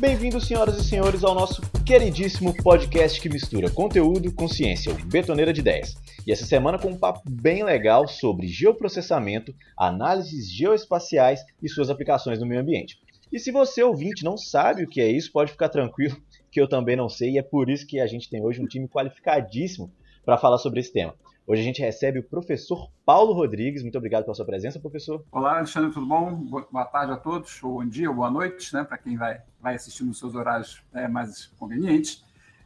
Bem-vindos, senhoras e senhores, ao nosso queridíssimo podcast que mistura conteúdo com ciência, o Betoneira de Ideias. E essa semana com um papo bem legal sobre geoprocessamento, análises geoespaciais e suas aplicações no meio ambiente. E se você, ouvinte, não sabe o que é isso, pode ficar tranquilo, que eu também não sei, e é por isso que a gente tem hoje um time qualificadíssimo para falar sobre esse tema. Hoje a gente recebe o professor Paulo Rodrigues. Muito obrigado pela sua presença, professor. Olá, Alexandre, tudo bom? Boa tarde a todos, ou bom dia, ou boa noite, né, para quem vai, vai assistir nos seus horários é, mais convenientes.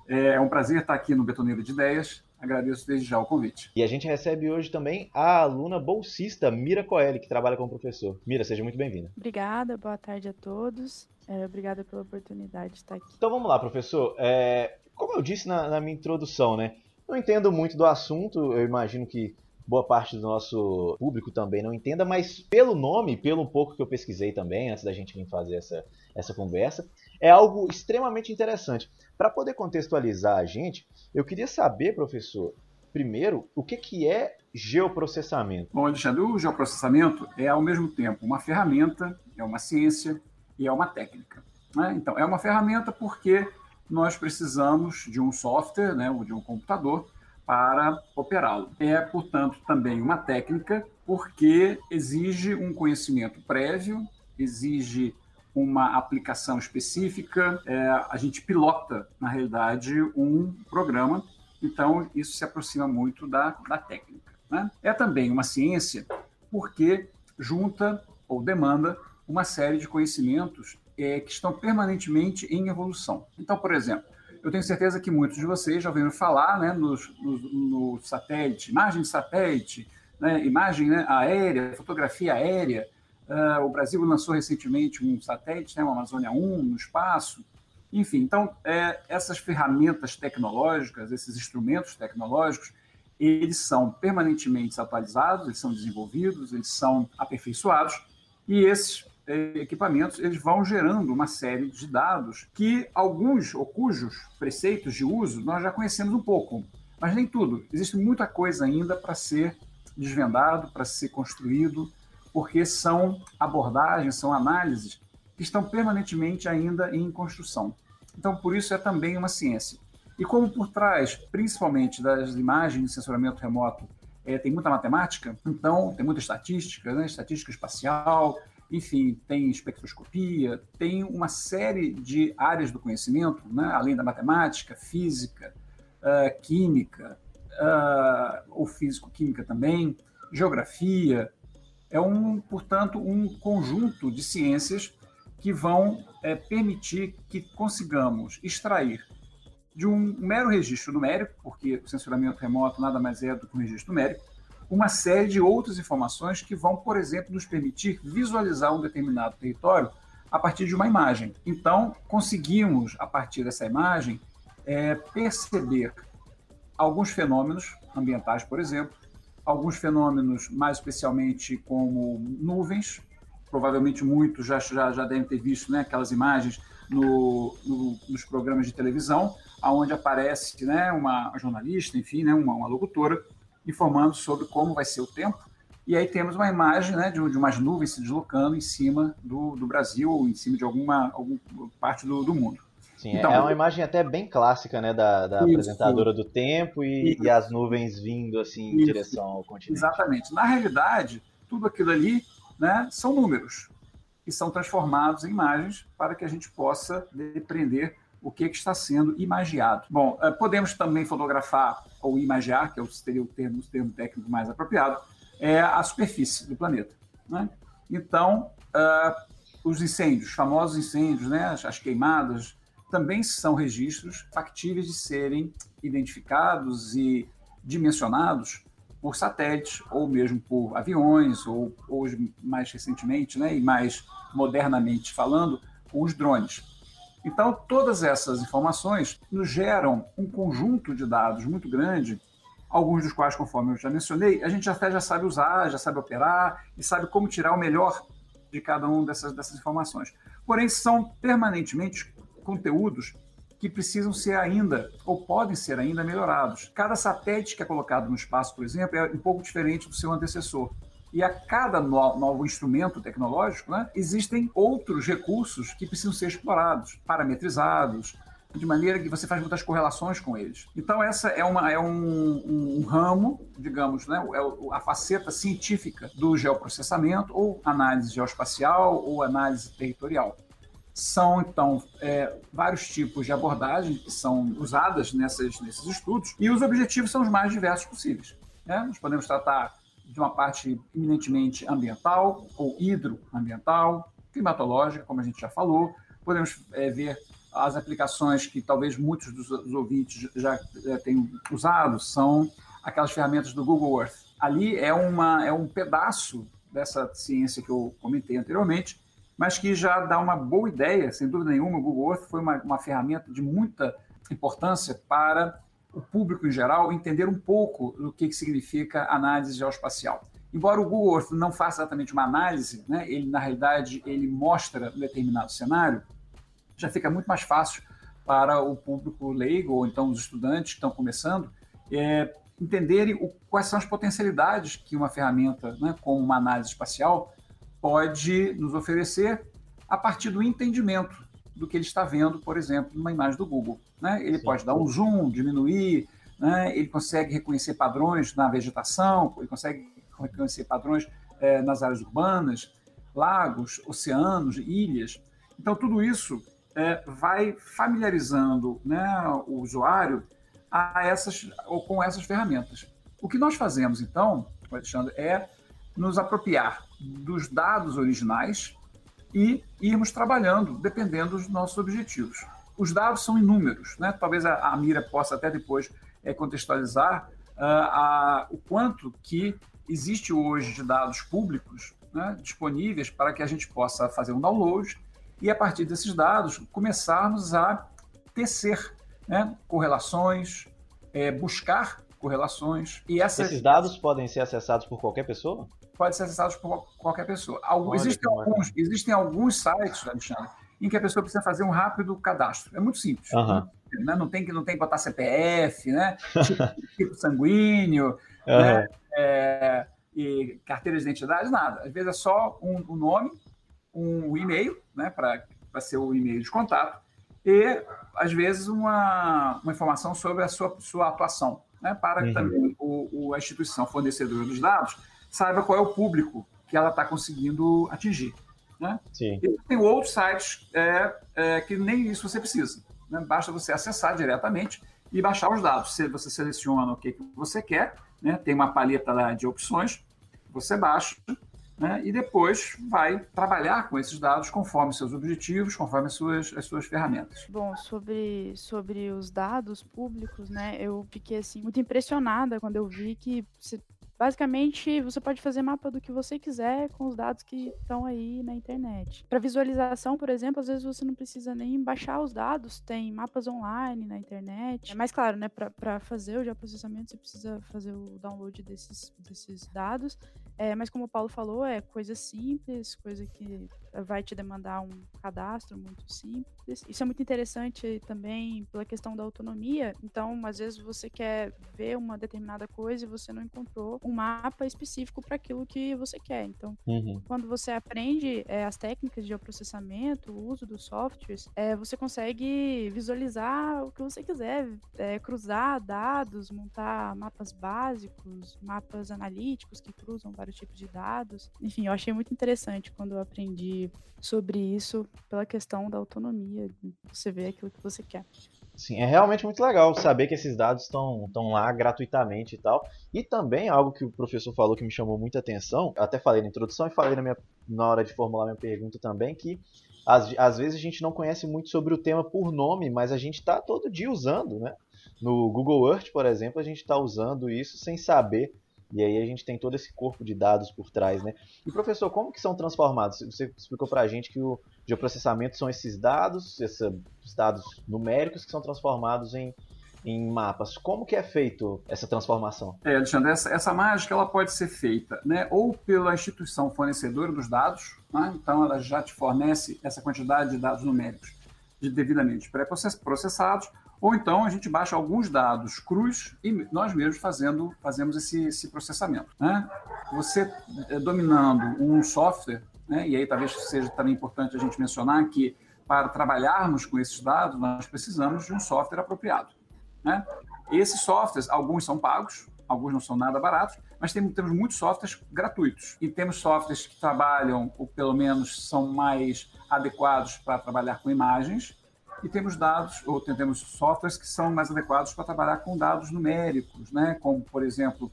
É um prazer estar aqui no Betoneiro de Ideias. Agradeço desde já o convite. E a gente recebe hoje também a aluna bolsista Mira Coelho, que trabalha como professor. Mira, seja muito bem-vinda. Obrigada, boa tarde a todos. É, obrigada pela oportunidade de estar aqui. Então vamos lá, professor. É, como eu disse na, na minha introdução, né? Não entendo muito do assunto, eu imagino que boa parte do nosso público também não entenda, mas pelo nome, pelo pouco que eu pesquisei também, antes da gente vir fazer essa, essa conversa, é algo extremamente interessante. Para poder contextualizar a gente, eu queria saber, professor, primeiro, o que, que é geoprocessamento? Bom, Alexandre, o geoprocessamento é ao mesmo tempo uma ferramenta, é uma ciência e é uma técnica. Né? Então, é uma ferramenta porque nós precisamos de um software, né, ou de um computador, para operá-lo. É, portanto, também uma técnica, porque exige um conhecimento prévio, exige uma aplicação específica, é, a gente pilota, na realidade, um programa, então isso se aproxima muito da, da técnica. Né? É também uma ciência, porque junta ou demanda uma série de conhecimentos é, que estão permanentemente em evolução. Então, por exemplo, eu tenho certeza que muitos de vocês já ouviram falar né, no, no, no satélite, imagem de satélite, né, imagem né, aérea, fotografia aérea. Uh, o Brasil lançou recentemente um satélite, né, o Amazônia 1, no espaço. Enfim, então, é, essas ferramentas tecnológicas, esses instrumentos tecnológicos, eles são permanentemente atualizados, eles são desenvolvidos, eles são aperfeiçoados, e esses equipamentos, eles vão gerando uma série de dados que alguns ou cujos preceitos de uso nós já conhecemos um pouco, mas nem tudo. Existe muita coisa ainda para ser desvendado, para ser construído, porque são abordagens, são análises que estão permanentemente ainda em construção. Então, por isso é também uma ciência. E como por trás, principalmente das imagens de sensoramento remoto, é, tem muita matemática, então tem muita estatística, né? estatística espacial, enfim, tem espectroscopia, tem uma série de áreas do conhecimento, né? além da matemática, física, uh, química, uh, ou físico-química também, geografia. É, um, portanto, um conjunto de ciências que vão é, permitir que consigamos extrair de um mero registro numérico, porque o censuramento remoto nada mais é do que um registro numérico, uma série de outras informações que vão, por exemplo, nos permitir visualizar um determinado território a partir de uma imagem. Então, conseguimos, a partir dessa imagem, é, perceber alguns fenômenos ambientais, por exemplo, alguns fenômenos mais especialmente como nuvens, provavelmente muitos já, já, já devem ter visto né, aquelas imagens no, no, nos programas de televisão, onde aparece né, uma jornalista, enfim, né, uma, uma locutora, informando sobre como vai ser o tempo. E aí temos uma imagem né, de, de umas nuvens se deslocando em cima do, do Brasil ou em cima de alguma, alguma parte do, do mundo. Sim, então, é uma imagem até bem clássica, né, da, da isso, apresentadora do tempo e, e, as nuvens vindo assim isso, em direção ao continente. Exatamente. Na realidade, tudo aquilo ali, né, são números que são transformados em imagens para que a gente possa depreender o que, que está sendo imagiado. Bom, eh, podemos também fotografar ou imagiar, que é seria o termo, o termo técnico mais apropriado, é a superfície do planeta. Né? Então, uh, os incêndios, famosos incêndios, né, as, as queimadas, também são registros factíveis de serem identificados e dimensionados por satélites, ou mesmo por aviões, ou hoje, mais recentemente, né, e mais modernamente falando, os drones. Então, todas essas informações nos geram um conjunto de dados muito grande, alguns dos quais, conforme eu já mencionei, a gente até já sabe usar, já sabe operar e sabe como tirar o melhor de cada uma dessas, dessas informações. Porém, são permanentemente conteúdos que precisam ser ainda, ou podem ser ainda melhorados. Cada satélite que é colocado no espaço, por exemplo, é um pouco diferente do seu antecessor. E a cada no, novo instrumento tecnológico, né, existem outros recursos que precisam ser explorados, parametrizados, de maneira que você faz muitas correlações com eles. Então, essa é, uma, é um, um, um ramo, digamos, né, é a faceta científica do geoprocessamento, ou análise geoespacial, ou análise territorial. São, então, é, vários tipos de abordagens que são usadas nessas, nesses estudos, e os objetivos são os mais diversos possíveis. Né? Nós podemos tratar de uma parte eminentemente ambiental ou hidroambiental, climatológica, como a gente já falou. Podemos é, ver as aplicações que talvez muitos dos, ouvintes já, já tenham usado, são aquelas ferramentas do Google Earth. Ali é, uma, é um pedaço dessa ciência que eu comentei anteriormente, mas que já dá uma boa ideia, sem dúvida nenhuma. O Google Earth foi uma, uma ferramenta de muita importância para o público em geral entender um pouco do que, que significa análise geoespacial. Embora o Google Earth não faça exatamente uma análise, né, ele na realidade ele mostra um determinado cenário, já fica muito mais fácil para o público leigo ou então os estudantes que estão começando é, entenderem o, quais são as potencialidades que uma ferramenta, né, como uma análise espacial, pode nos oferecer a partir do entendimento do que ele está vendo, por exemplo, numa imagem do Google. Né? Ele Sim. pode dar um zoom, diminuir, né? ele consegue reconhecer padrões na vegetação, ele consegue reconhecer padrões é, nas áreas urbanas, lagos, oceanos, ilhas. Então, tudo isso é, vai familiarizando né, o usuário a essas, ou com essas ferramentas. O que nós fazemos, então, Alexandre, é nos apropriar dos dados originais e irmos trabalhando dependendo dos nossos objetivos. Os dados são inúmeros, né? talvez a, a Mira possa até depois é, contextualizar uh, a, o quanto que existe hoje de dados públicos né, disponíveis para que a gente possa fazer um download e, a partir desses dados, começarmos a tecer né, correlações, é, buscar correlações. E essas... Esses dados podem ser acessados por qualquer pessoa? Podem ser acessados por qualquer pessoa. Algum, existem, alguns, existem alguns sites, Alexandre, em que a pessoa precisa fazer um rápido cadastro. É muito simples. Uhum. Né? Não, tem que, não tem que botar CPF, né? tipo, tipo sanguíneo, uhum. né? É, e carteira de identidade, nada. Às vezes é só um, um nome, um e-mail, né? para ser o e-mail de contato, e às vezes uma, uma informação sobre a sua, sua atuação, né? para que uhum. também o, o, a instituição fornecedora dos dados saiba qual é o público que ela está conseguindo atingir. Né? Sim. E tem outros sites é, é, que nem isso você precisa. Né? Basta você acessar diretamente e baixar os dados. Você seleciona o que, que você quer, né? tem uma paleta lá de opções, você baixa né? e depois vai trabalhar com esses dados conforme seus objetivos, conforme as suas, as suas ferramentas. Bom, sobre, sobre os dados públicos, né, eu fiquei assim, muito impressionada quando eu vi que você Basicamente, você pode fazer mapa do que você quiser com os dados que estão aí na internet. Para visualização, por exemplo, às vezes você não precisa nem baixar os dados, tem mapas online na internet. Mas, claro, né, para fazer o geoprocessamento, você precisa fazer o download desses, desses dados. É, mas, como o Paulo falou, é coisa simples, coisa que vai te demandar um cadastro muito simples. Isso é muito interessante também pela questão da autonomia. Então, às vezes você quer ver uma determinada coisa e você não encontrou um mapa específico para aquilo que você quer. Então, uhum. quando você aprende é, as técnicas de geoprocessamento, o uso dos softwares, é, você consegue visualizar o que você quiser, é, cruzar dados, montar mapas básicos, mapas analíticos que cruzam vários tipos de dados. Enfim, eu achei muito interessante quando eu aprendi sobre isso pela questão da autonomia, você vê aquilo que você quer. Sim, é realmente muito legal saber que esses dados estão lá gratuitamente e tal. E também algo que o professor falou que me chamou muita atenção, até falei na introdução e falei na, minha, na hora de formular minha pergunta também, que às, às vezes a gente não conhece muito sobre o tema por nome, mas a gente está todo dia usando, né? No Google Earth, por exemplo, a gente está usando isso sem saber e aí a gente tem todo esse corpo de dados por trás, né? E professor, como que são transformados? Você explicou para a gente que o geoprocessamento são esses dados, esses dados numéricos que são transformados em, em mapas. Como que é feito essa transformação? É, Alexandre, essa, essa mágica ela pode ser feita né, ou pela instituição fornecedora dos dados, né, então ela já te fornece essa quantidade de dados numéricos devidamente pré-processados, ou então a gente baixa alguns dados crus e nós mesmos fazendo, fazemos esse, esse processamento. Né? Você é, dominando um software, né? e aí talvez seja também importante a gente mencionar que para trabalharmos com esses dados, nós precisamos de um software apropriado. Né? Esses softwares, alguns são pagos, alguns não são nada baratos, mas temos, temos muitos softwares gratuitos. E temos softwares que trabalham, ou pelo menos são mais adequados para trabalhar com imagens, e temos dados, ou temos softwares que são mais adequados para trabalhar com dados numéricos, né? como, por exemplo,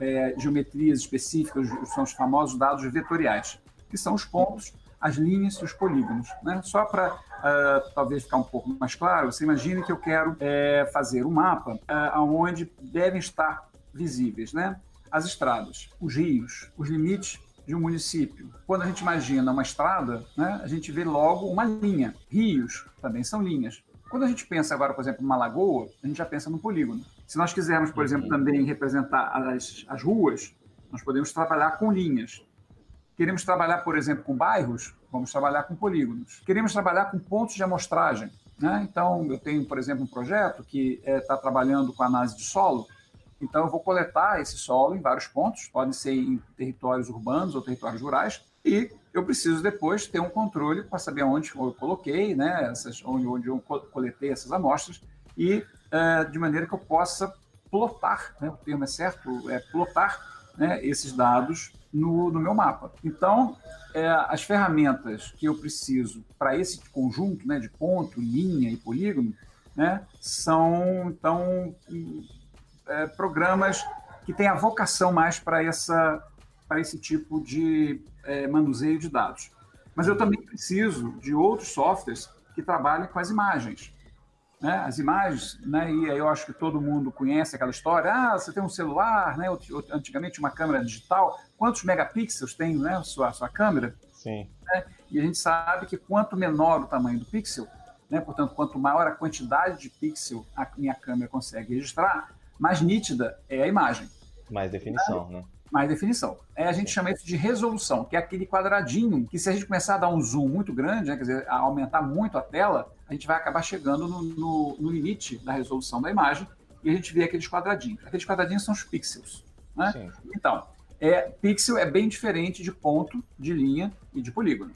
é, geometrias específicas, são os famosos dados vetoriais, que são os pontos, as linhas e os polígonos. Né? Só para uh, talvez ficar um pouco mais claro, você imagine que eu quero é, fazer um mapa uh, onde devem estar visíveis né? as estradas, os rios, os limites de um município. Quando a gente imagina uma estrada, né, a gente vê logo uma linha. Rios também são linhas. Quando a gente pensa agora, por exemplo, numa lagoa, a gente já pensa no polígono. Se nós quisermos, por exemplo, uhum. também representar as, as ruas, nós podemos trabalhar com linhas. Queremos trabalhar, por exemplo, com bairros, vamos trabalhar com polígonos. Queremos trabalhar com pontos de amostragem. Né? Então, eu tenho, por exemplo, um projeto que está eh, é, trabalhando com análise de solo, então, eu vou coletar esse solo em vários pontos, podem ser em territórios urbanos ou territórios rurais, e eu preciso depois ter um controle para saber onde eu coloquei, né, essas, onde, onde eu coletei essas amostras, e uh, de maneira que eu possa plotar, né, o termo é certo, é plotar né, esses dados no, no, meu mapa. Então, é, as ferramentas que eu preciso para esse conjunto né, de ponto, linha e polígono né, são, então, é, programas que têm a vocação mais para essa para esse tipo de é, manuseio de dados. Mas eu também preciso de outros softwares que trabalhem com as imagens. Né? As imagens, né? e aí eu acho que todo mundo conhece aquela história, ah, você tem um celular, né? antigamente uma câmera digital, quantos megapixels tem né? a sua, sua câmera? Sim. Né? E a gente sabe que quanto menor o tamanho do pixel, né? portanto, quanto maior a quantidade de pixel a minha câmera consegue registrar, mais nítida é a imagem. Mais definição, né? Mais definição. É, a gente chama isso de resolução, que é aquele quadradinho que se a gente começar a dar um zoom muito grande, né, quer dizer, a aumentar muito a tela, a gente vai acabar chegando no, no, no limite da resolução da imagem e a gente vê aqueles quadradinhos. Aqueles quadradinhos são os pixels. Né? Então, é, pixel é bem diferente de ponto, de linha e de polígono.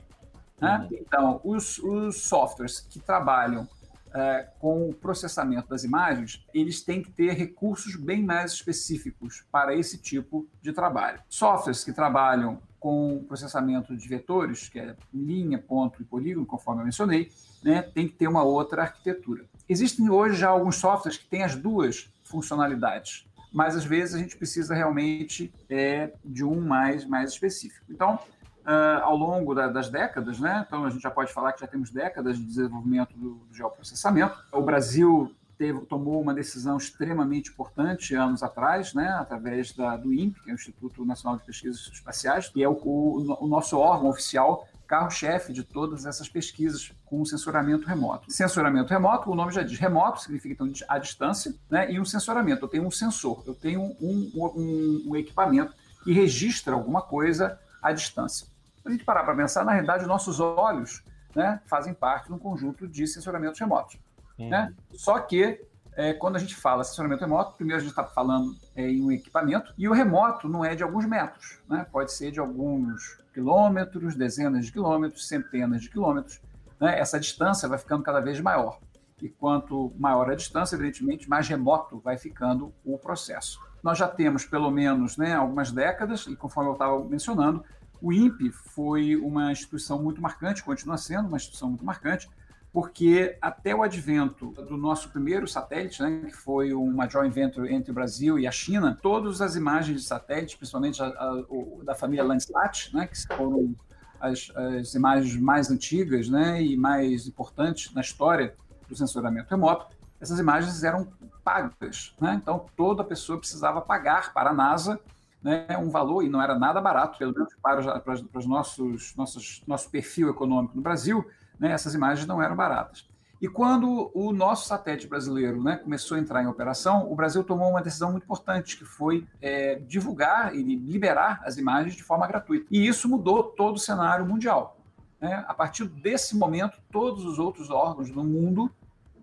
Né? Uhum. Então, os, os softwares que trabalham é, com o processamento das imagens, eles têm que ter recursos bem mais específicos para esse tipo de trabalho. Softwares que trabalham com processamento de vetores, que é linha, ponto e polígono, conforme eu mencionei, né, tem que ter uma outra arquitetura. Existem hoje já alguns softwares que têm as duas funcionalidades, mas às vezes a gente precisa realmente é, de um mais, mais específico. Então, uh, ao longo da, das décadas, né? Então a gente já pode falar que já temos décadas de desenvolvimento do, do geoprocessamento. O Brasil teve, tomou uma decisão extremamente importante anos atrás, né, através da, do INPE, que é o Instituto Nacional de Pesquisas Espaciais, que é o, o, o nosso órgão oficial, carro-chefe de todas essas pesquisas com sensoramento remoto. Sensoramento remoto, o nome já diz remoto, significa então a distância, né, e um sensoramento, eu tenho um sensor, eu tenho um, um, um equipamento que registra alguma coisa à distância a gente parar para pensar, na realidade, nossos olhos né, fazem parte de um conjunto de sensoramentos remotos. Uhum. Né? Só que, é, quando a gente fala sensoramento remoto, primeiro a gente está falando é, em um equipamento, e o remoto não é de alguns metros, né? pode ser de alguns quilômetros, dezenas de quilômetros, centenas de quilômetros. Né? Essa distância vai ficando cada vez maior. E quanto maior a distância, evidentemente, mais remoto vai ficando o processo. Nós já temos, pelo menos, né, algumas décadas, e conforme eu estava mencionando, o INPE foi uma instituição muito marcante, continua sendo uma instituição muito marcante, porque até o advento do nosso primeiro satélite, né, que foi uma joint venture entre o Brasil e a China, todas as imagens de satélite, principalmente a, a, o, da família Landsat, né, que foram as, as, imagens mais antigas né, e mais importantes na história do sensoramento remoto, essas imagens eram pagas. Né? Então, toda pessoa precisava pagar para a NASA né, um valor, e não era nada barato, pelo menos para, para, para os nossos, nossos, nosso perfil econômico no Brasil, né, essas imagens não eram baratas. E quando o nosso satélite brasileiro né, começou a entrar em operação, o Brasil tomou uma decisão muito importante, que foi é, divulgar e liberar as imagens de forma gratuita. E isso mudou todo o cenário mundial. Né? A partir desse momento, todos os outros órgãos do mundo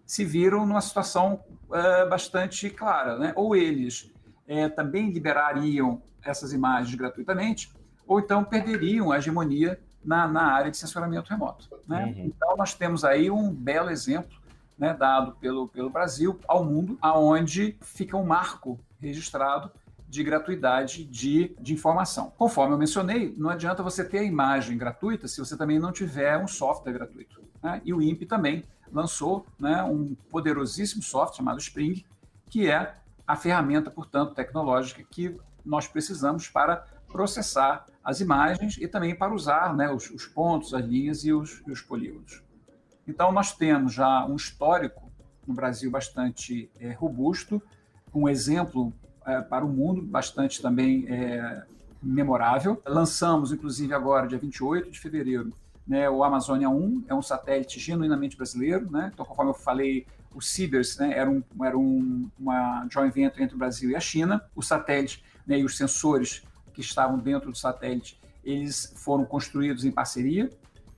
se viram numa situação bastante clara. Né? Ou eles uh, também liberariam essas imagens gratuitamente, ou então perderiam a hegemonia na, na área de censuramento remoto. Né? Uhum. Então, nós temos aí um belo exemplo né, dado pelo, pelo Brasil ao mundo, aonde fica um marco registrado de gratuidade de, de informação. Conforme eu mencionei, não adianta você ter a imagem gratuita se você também não tiver um software gratuito. Né? E o INPE também lançou né, um poderosíssimo software chamado Spring, que é a ferramenta, portanto, tecnológica que nós precisamos para processar as imagens e também para usar né, os, os, pontos, as linhas e os, e os, polígonos. Então, nós temos já um histórico no Brasil bastante é, robusto, um exemplo é, para o mundo, bastante também é, memorável. Lançamos, inclusive, agora, dia 28 de fevereiro, né, o Amazônia 1, é um satélite genuinamente brasileiro. Né? Então, conforme eu falei, o CIBERS né, era, um, era um, uma joint venture entre o Brasil e a China. O satélite né, e os sensores que estavam dentro do satélite, eles foram construídos em parceria.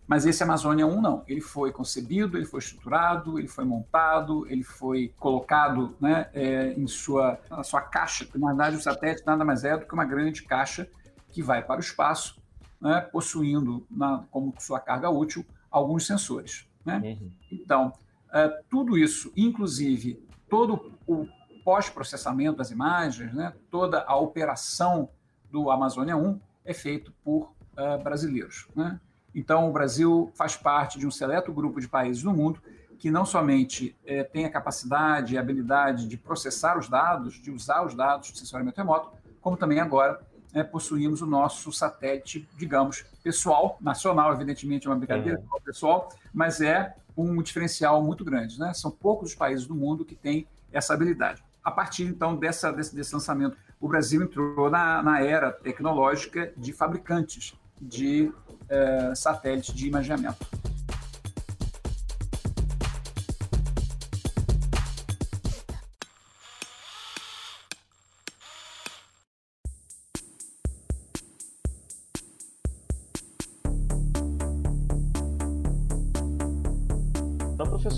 Mas esse Amazônia 1 não. Ele foi concebido, ele foi estruturado, ele foi montado, ele foi colocado né, é, em sua, na sua caixa. Na verdade, o satélite nada mais é do que uma grande caixa que vai para o espaço, né, possuindo na, como sua carga útil alguns sensores. Né? Uhum. Então, é, tudo isso, inclusive todo o pós-processamento das imagens, né, toda a operação do Amazônia 1 é feito por uh, brasileiros. Né? Então, o Brasil faz parte de um seleto grupo de países no mundo que não somente é, tem a capacidade e a habilidade de processar os dados, de usar os dados de sensoramento remoto, como também agora é, possuímos o nosso satélite, digamos, pessoal, nacional, evidentemente é uma brincadeira uhum. pessoal, mas é um diferencial muito grande. Né? São poucos os países do mundo que têm essa habilidade. A partir, então, dessa, desse, desse lançamento, o Brasil entrou na, na era tecnológica de fabricantes de é, satélite de imaginamento.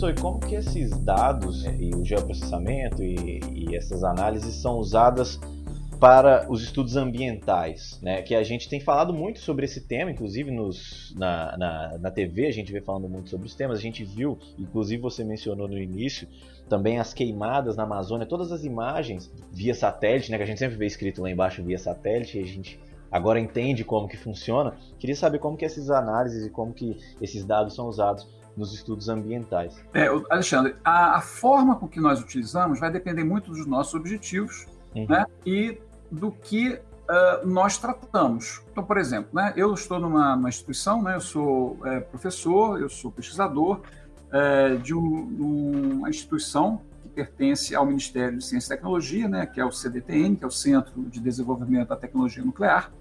Professor, e como que esses dados né, e o geoprocessamento e, e essas análises são usadas para os estudos ambientais, né? Que a gente tem falado muito sobre esse tema, inclusive nos, na, na, na TV a gente vem falando muito sobre os temas. A gente viu, inclusive você mencionou no início, também as queimadas na Amazônia, todas as imagens via satélite, né? Que a gente sempre vê escrito lá embaixo via satélite, e a gente agora entende como que funciona. Queria saber como que essas análises e como que esses dados são usados nos estudos ambientais. É, Alexandre, a, a forma com que nós utilizamos vai depender muito dos nossos objetivos Uhum. Né? E do que uh, nós tratamos. Então, por exemplo, né, eu estou numa, numa instituição, né, eu sou é, professor, eu sou pesquisador é, de um, uma instituição que pertence ao Ministério de Ciência e Tecnologia, né, que é o CDTN, que é o Centro de Desenvolvimento da Tecnologia Nuclear,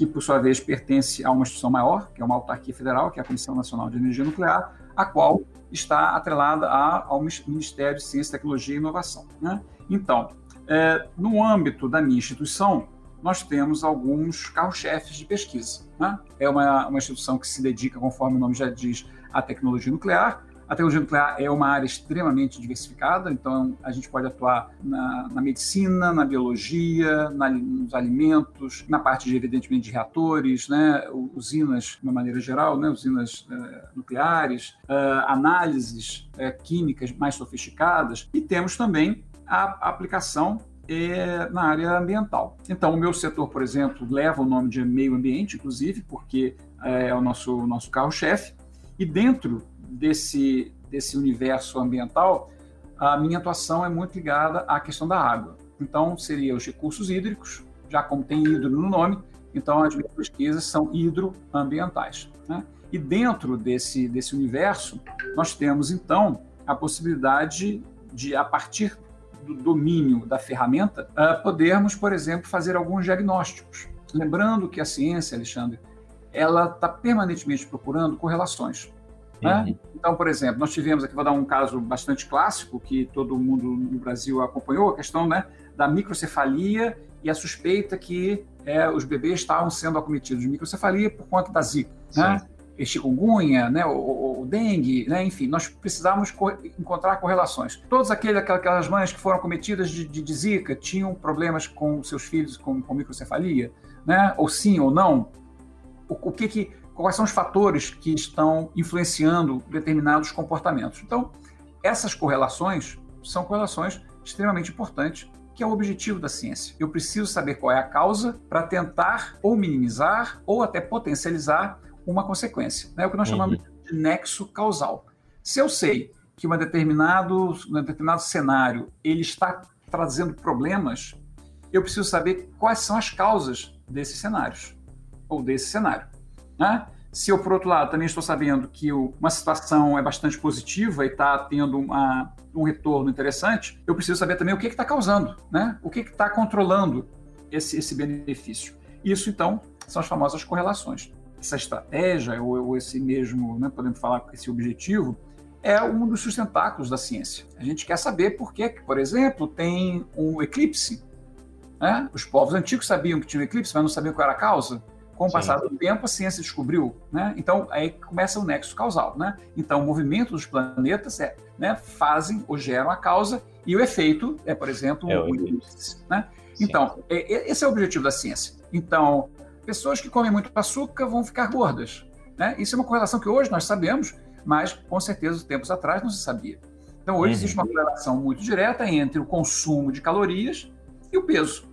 que, por sua vez, pertence a uma instituição maior, que é uma autarquia federal, que é a Comissão Nacional de Energia Nuclear, a qual está atrelada ao Ministério de Ciência, Tecnologia e Inovação. Né? Então, é, no âmbito da minha instituição, nós temos alguns carro-chefes de pesquisa. Né? É uma, uma instituição que se dedica, conforme o nome já diz, à tecnologia nuclear. A tecnologia nuclear é uma área extremamente diversificada, então a gente pode atuar na, na medicina, na biologia, na, nos alimentos, na parte, de, evidentemente, de reatores, né? usinas, de uma maneira geral, né? usinas uh, nucleares, uh, análises uh, químicas mais sofisticadas, e temos também a aplicação é, na área ambiental. Então, o meu setor, por exemplo, leva o nome de meio ambiente, inclusive, porque é, é o nosso, nosso carro-chefe, e dentro desse, desse universo ambiental, a minha atuação é muito ligada à questão da água. Então, seria os recursos hídricos, já como tem hidro no nome, então as minhas pesquisas são hidroambientais. Né? E dentro desse, desse universo, nós temos, então, a possibilidade de, a partir do domínio da ferramenta, uh, podermos, por exemplo, fazer alguns diagnósticos. Lembrando que a ciência, Alexandre, ela está permanentemente procurando correlações. Né? Então, por exemplo, nós tivemos aqui, vou dar um caso bastante clássico que todo mundo no Brasil acompanhou, a questão né, da microcefalia e a suspeita que é, os bebês estavam sendo acometidos de microcefalia por conta da Zika. Né? chikungunya, né, o, o, dengue, né, enfim, nós precisávamos co encontrar correlações. Todas aquelas, aquelas mães que foram cometidas de, de, de zika tinham problemas com seus filhos com, com microcefalia, né, ou sim ou não? O, o que que, quais são os fatores que estão influenciando determinados comportamentos? Então, essas correlações são correlações extremamente importantes que é o objetivo da ciência. Eu preciso saber qual é a causa para tentar ou minimizar ou até potencializar uma consequência. É o que nós chamamos uhum. de nexo causal. Se eu sei que uma determinado, um determinado cenário ele está trazendo problemas, eu preciso saber quais são as causas desses cenários ou desse cenário. Né? Se eu, por outro lado, também estou sabendo que uma situação é bastante positiva e está tendo uma, um retorno interessante, eu preciso saber também o que está causando, né? o que está controlando esse, esse benefício. Isso, então, são as famosas correlações essa estratégia ou, ou esse mesmo, né, podemos falar esse objetivo, é um dos sustentáculos da ciência. A gente quer saber por que, por exemplo, tem um eclipse. Né? Os povos antigos sabiam que tinha um eclipse, mas não sabiam qual era a causa. Com o passar do tempo, a ciência descobriu. Né? Então, aí começa o nexo causal. Né? Então, o movimento dos planetas é, né, fazem ou geram a causa e o efeito é, por exemplo, é o eclipse. Né? Então, é, esse é o objetivo da ciência. Então, pessoas que comem muito açúcar vão ficar gordas. Né? Isso é uma correlação que hoje nós sabemos, mas com certeza tempos atrás não se sabia. Então hoje uhum. existe uma correlação muito direta entre o consumo de calorias e o peso.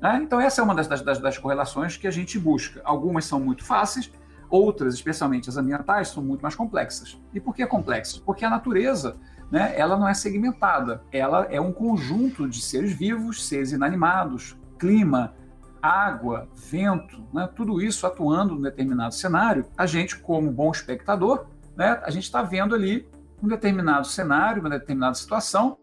Né? Então essa é uma das, das, das, correlações que a gente busca. Algumas são muito fáceis, outras, especialmente as ambientais, são muito mais complexas. E por que complexas? Porque a natureza né, ela não é segmentada, ela é um conjunto de seres vivos, seres inanimados, clima, água, vento, né, tudo isso atuando num determinado cenário, a gente, como bom espectador, né, a gente está vendo ali um determinado cenário, uma determinada situação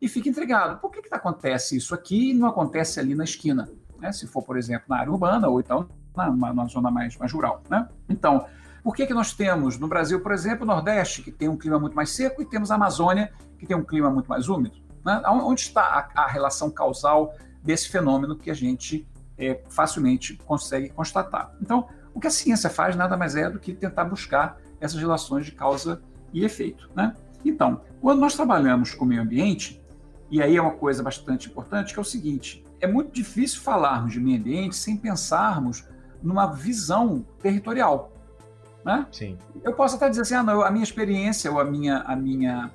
e fica intrigado. Por que, que acontece isso aqui e não acontece ali na esquina? Né? Se for, por exemplo, na área urbana ou então na, na zona mais, mais rural. Né? Então, por que, que nós temos no Brasil, por exemplo, o Nordeste, que tem um clima muito mais seco, e temos a Amazônia, que tem um clima muito mais úmido? Né? Onde está a, a relação causal desse fenômeno que a gente é, facilmente consegue constatar. Então, o que a ciência faz nada mais é do que tentar buscar essas relações de causa e efeito. Né? Então, quando nós trabalhamos com o meio ambiente, e aí é uma coisa bastante importante, que é o seguinte: é muito difícil falarmos de meio ambiente sem pensarmos numa visão territorial. Né? Sim. Eu posso até dizer assim, ah, não, a minha experiência ou a minha, a minha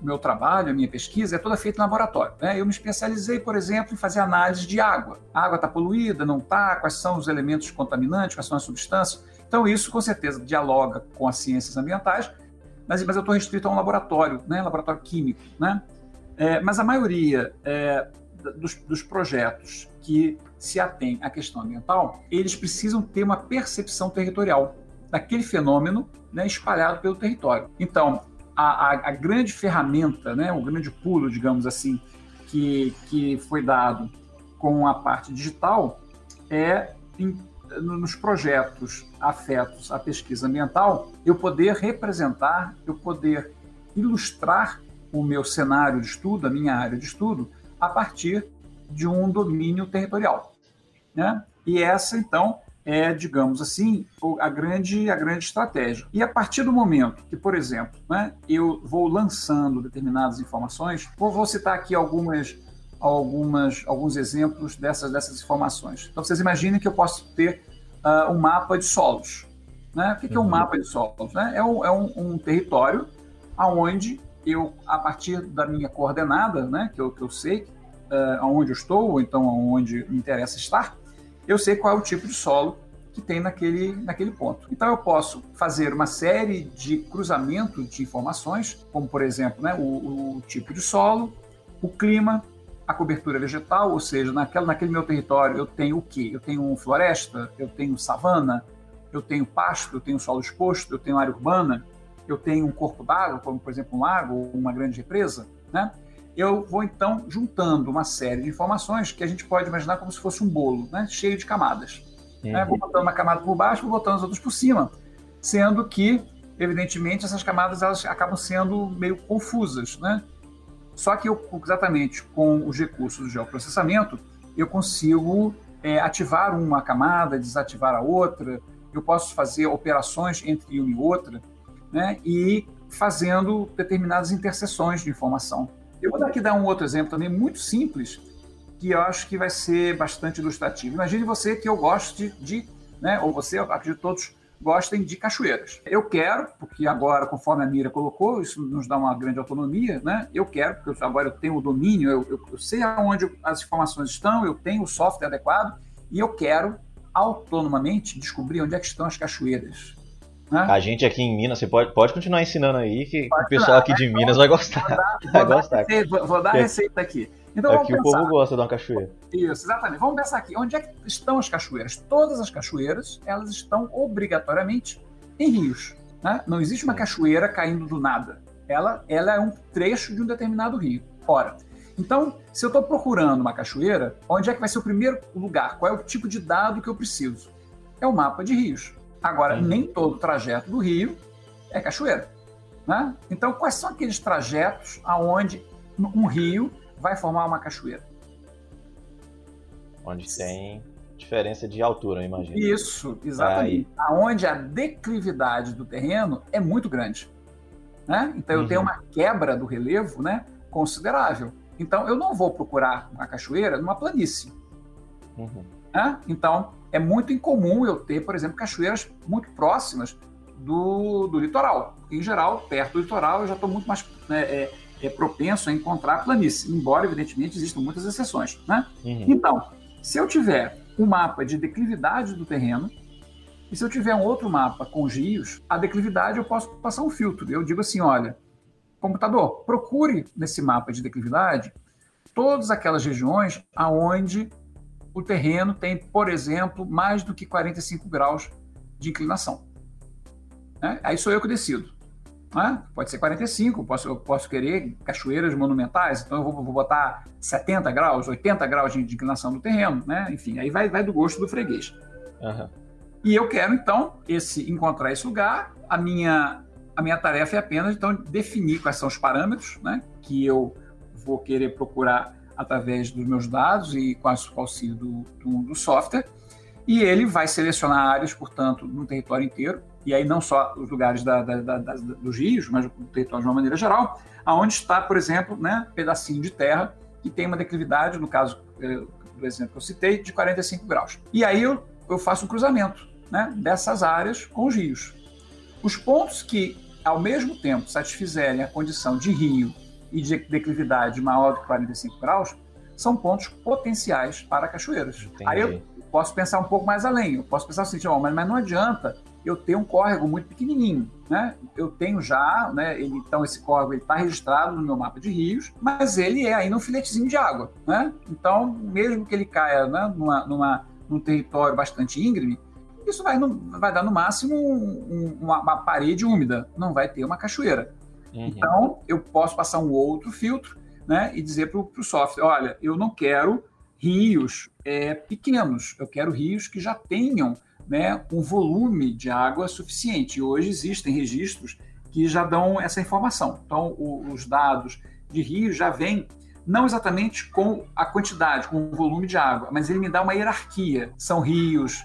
meu trabalho, a minha pesquisa é toda feita em laboratório. Né? Eu me especializei, por exemplo, em fazer análise de água. A água está poluída, não está? Quais são os elementos contaminantes, quais são as substâncias? Então, isso com certeza dialoga com as ciências ambientais, mas, mas eu estou restrito a um laboratório, né? laboratório químico. Né? É, mas a maioria é, dos, dos projetos que se atém à questão ambiental, eles precisam ter uma percepção territorial daquele fenômeno né, espalhado pelo território. Então, a, a, a, grande ferramenta, né, o grande pulo, digamos assim, que, que foi dado com a parte digital é em, nos projetos afetos à pesquisa ambiental, eu poder representar, eu poder ilustrar o meu cenário de estudo, a minha área de estudo, a partir de um domínio territorial. Né? E essa, então, é, digamos assim, a grande, a grande estratégia. E a partir do momento que, por exemplo, né, eu vou lançando determinadas informações, vou, vou citar aqui algumas, algumas, alguns exemplos dessas, dessas informações. Então, vocês imaginem que eu posso ter uh, um mapa de solos. Né? O que, que é um uhum. mapa de solos? Né? É, um, é um, um território onde eu, a partir da minha coordenada, né, que, eu, que eu sei uh, aonde eu estou, ou então aonde me interessa estar, eu sei qual é o tipo de solo que tem naquele, naquele ponto. Então eu posso fazer uma série de cruzamento de informações, como por exemplo né, o, o tipo de solo, o clima, a cobertura vegetal, ou seja, naquela, naquele meu território eu tenho o quê? Eu tenho floresta, eu tenho savana, eu tenho pasto, eu tenho solo exposto, eu tenho área urbana, eu tenho um corpo d'água, como por exemplo um lago ou uma grande represa, né? eu vou então juntando uma série de informações que a gente pode imaginar como se fosse um bolo, né? cheio de camadas. Uhum. Né? Vou botando uma camada por baixo, vou botando as outras por cima, sendo que, evidentemente, essas camadas elas acabam sendo meio confusas. Né? Só que eu, exatamente com os recursos de geoprocessamento, eu consigo é, ativar uma camada, desativar a outra, eu posso fazer operações entre uma e outra, né? E fazendo determinadas interseções de informação. Eu vou aqui dar um outro exemplo também muito simples, que eu acho que vai ser bastante ilustrativo. Imagine você que eu gosto de, né, ou você, eu acredito todos gostem de cachoeiras. Eu quero, porque agora, conforme a Mira colocou, isso nos dá uma grande autonomia, né? Eu quero, porque agora eu tenho o domínio, eu, eu, eu sei aonde as informações estão, eu tenho o software adequado e eu quero autonomamente descobrir onde é que estão as cachoeiras. Né? A gente aqui em Minas, você pode, pode continuar ensinando aí, que pode o pessoal aqui de Minas vai gostar. Vou dar, vai vou gostar. Dar, vou, vou dar a receita aqui. Então, aqui o povo gosta de uma cachoeira. Isso, exatamente. Vamos pensar aqui. Onde é que estão as cachoeiras? Todas as cachoeiras, elas estão obrigatoriamente em rios. Né? Não existe uma cachoeira caindo do nada. Ela, ela é um trecho de um determinado rio. Ora, então, se eu estou procurando uma cachoeira, onde é que vai ser o primeiro lugar? Qual é o tipo de dado que eu preciso? É o mapa de rios. Agora, hum. nem todo trajeto do rio é cachoeira. Né? Então, quais são aqueles trajetos aonde um rio vai formar uma cachoeira. Onde tem diferença de altura, imagino. Isso, exatamente. Aí. Aonde a declividade do terreno é muito grande. Né? Então eu tenho uhum. uma quebra do relevo né, considerável. Então eu não vou procurar uma cachoeira numa planície. Uhum. Né? Então é muito incomum eu ter, por exemplo, cachoeiras muito próximas do, do litoral. Em geral, perto do litoral, eu já estou muito mais né, é, é propenso a encontrar planície, embora, evidentemente, existam muitas exceções. Né? Uhum. Então, se eu tiver um mapa de declividade do terreno, e se eu tiver um outro mapa com rios, a declividade eu posso passar um filtro. Eu digo assim: olha, computador, procure nesse mapa de declividade todas aquelas regiões aonde o terreno tem, por exemplo, mais do que 45 graus de inclinação. Né? Aí sou eu que decido. Né? Pode ser 45, posso, eu posso querer cachoeiras monumentais, então eu vou, vou botar 70 graus, 80 graus de, de, inclinação do terreno, né? Enfim, aí vai, vai do gosto do freguês. Uhum. E eu quero, então, esse encontrar esse lugar. A minha, a minha tarefa é apenas, então, definir quais são os parâmetros né, que eu vou querer procurar através dos meus dados e com o auxílio do, do, do software. E ele vai selecionar áreas, portanto, no território inteiro, e aí não só os lugares da, da, da, dos rios, mas o território de uma maneira geral, aonde está, por exemplo, né, pedacinho de terra que tem uma declividade, no caso eh, do exemplo que eu citei, de 45 graus. E aí eu, eu faço um cruzamento né, dessas áreas com os rios. Os pontos que, ao mesmo tempo, satisfizerem a condição de rio e de declividade maior do que 45 graus, são pontos potenciais para cachoeiras. Entendi. Aí eu posso pensar um pouco mais além. Eu posso pensar assim, oh, mas, mas não adianta eu tenho um córrego muito pequenininho, né? Eu tenho já, né? Ele, então esse córrego está registrado no meu mapa de rios, mas ele é ainda um filetezinho de água, né? Então, mesmo que ele caia né, numa, numa, num território bastante íngreme, isso vai, no, vai dar no máximo um, uma, uma, parede úmida, não vai ter uma cachoeira. Uhum. Então, eu posso passar um outro filtro, né? E dizer para o software, olha, eu não quero rios é, pequenos, eu quero rios que já tenham né, um volume de água suficiente. E hoje existem registros que já dão essa informação. Então, o, os dados de rios já vêm não exatamente com a quantidade, com o volume de água, mas ele me dá uma hierarquia. São rios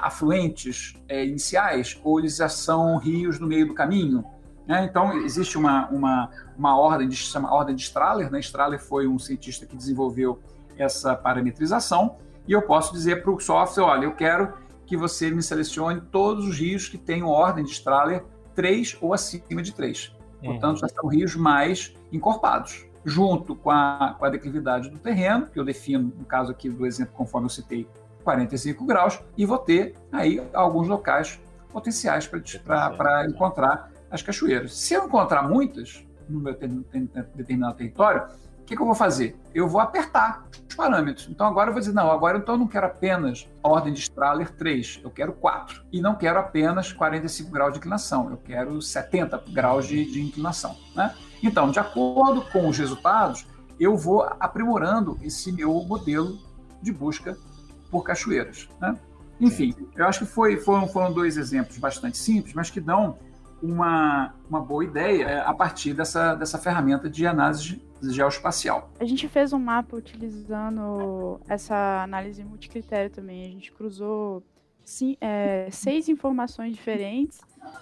afluentes é, iniciais ou eles já são rios no meio do caminho? Né? Então, existe uma, uma, uma ordem de chama ordem de Strahler. Né? Strahler foi um cientista que desenvolveu essa parametrização. E eu posso dizer para o software: olha, eu quero que você me selecione todos os rios que tenham ordem de Strahler 3 ou acima de 3. Portanto, já são rios mais encorpados. Junto com a, com a declividade do terreno, que eu defino, no caso aqui do exemplo conforme eu citei, 45 graus, e vou ter aí alguns locais potenciais para encontrar as cachoeiras. Se eu encontrar muitas no meu determinado território, o que, que, eu vou fazer? Eu vou apertar os parâmetros. Então agora eu vou dizer, não, agora então eu não quero apenas a ordem de Strahler 3, eu quero 4. E não quero apenas 45 graus de inclinação, eu quero 70 graus de, de inclinação. Né? Então, de acordo com os resultados, eu vou aprimorando esse meu modelo de busca por cachoeiras. Né? Enfim, eu acho que foi, foram, foram dois exemplos bastante simples, mas que dão uma, uma boa ideia é, a partir dessa, dessa ferramenta de análise geoespacial. A gente fez um mapa utilizando essa análise multicritério também. A gente cruzou sim, é, seis informações diferentes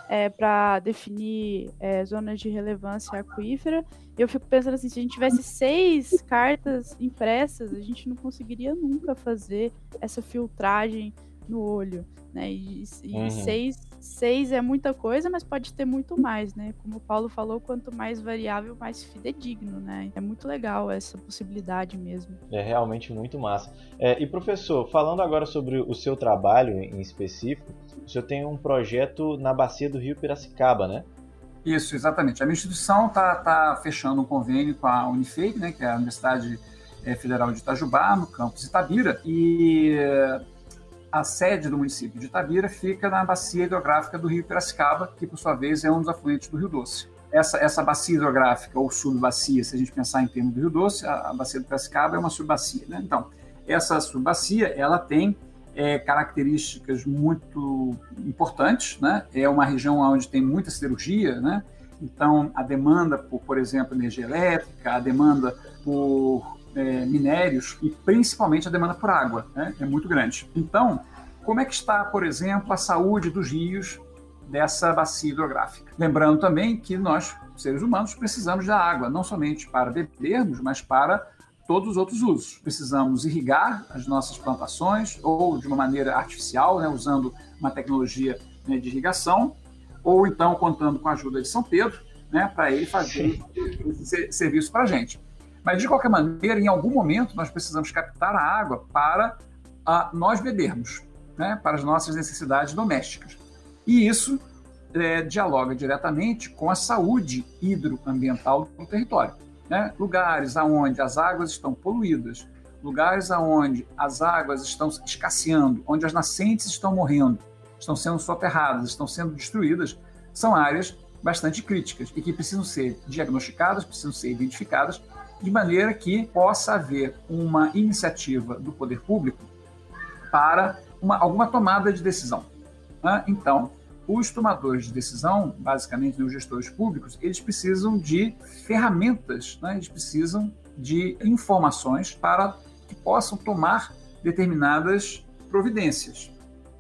é, para definir é, zonas de relevância aquífera. Eu fico pensando assim, se a gente tivesse seis cartas impressas, a gente não conseguiria nunca fazer essa filtragem no olho, né? E, e uhum. seis, seis é muita coisa, mas pode ter muito mais, né? Como o Paulo falou, quanto mais variável, mais fidedigno, né? É muito legal essa possibilidade mesmo. É realmente muito massa. É, e professor, falando agora sobre o seu trabalho em específico, o senhor tem um projeto na bacia do Rio Piracicaba, né? Isso, exatamente. A minha instituição está tá fechando um convênio com a Unifei, né, que é a Universidade é, Federal de Itajubá, no campus Itabira, e a sede do município de Itabira fica na bacia hidrográfica do rio Piracicaba, que por sua vez é um dos afluentes do Rio Doce. Essa, essa bacia hidrográfica, ou subbacia, se a gente pensar em termos do Rio Doce, a, a bacia do Piracicaba é uma subbacia. Né? Então, essa subbacia ela tem é, características muito importantes, né? é uma região onde tem muita siderurgia, né? então a demanda por, por exemplo, energia elétrica, a demanda por é, minérios e principalmente a demanda por água né, é muito grande. Então, como é que está, por exemplo, a saúde dos rios dessa bacia hidrográfica? Lembrando também que nós, seres humanos, precisamos da água, não somente para bebermos, mas para todos os outros usos. Precisamos irrigar as nossas plantações ou de uma maneira artificial, né, usando uma tecnologia né, de irrigação, ou então contando com a ajuda de São Pedro, né, para ele fazer esse serviço para a gente. Mas, de qualquer maneira, em algum momento, nós precisamos captar a água para a, nós bebermos, né, para as nossas necessidades domésticas. E isso é, dialoga diretamente com a saúde hidroambiental do território. Né? Lugares onde as águas estão poluídas, lugares onde as águas estão escasseando, onde as nascentes estão morrendo, estão sendo soterradas, estão sendo destruídas, são áreas bastante críticas e que precisam ser diagnosticadas, precisam ser identificadas de maneira que possa haver uma iniciativa do poder público para uma, alguma tomada de decisão. Né? Então, os tomadores de decisão, basicamente né, os gestores públicos, eles precisam de ferramentas, né? eles precisam de informações para que possam tomar determinadas providências.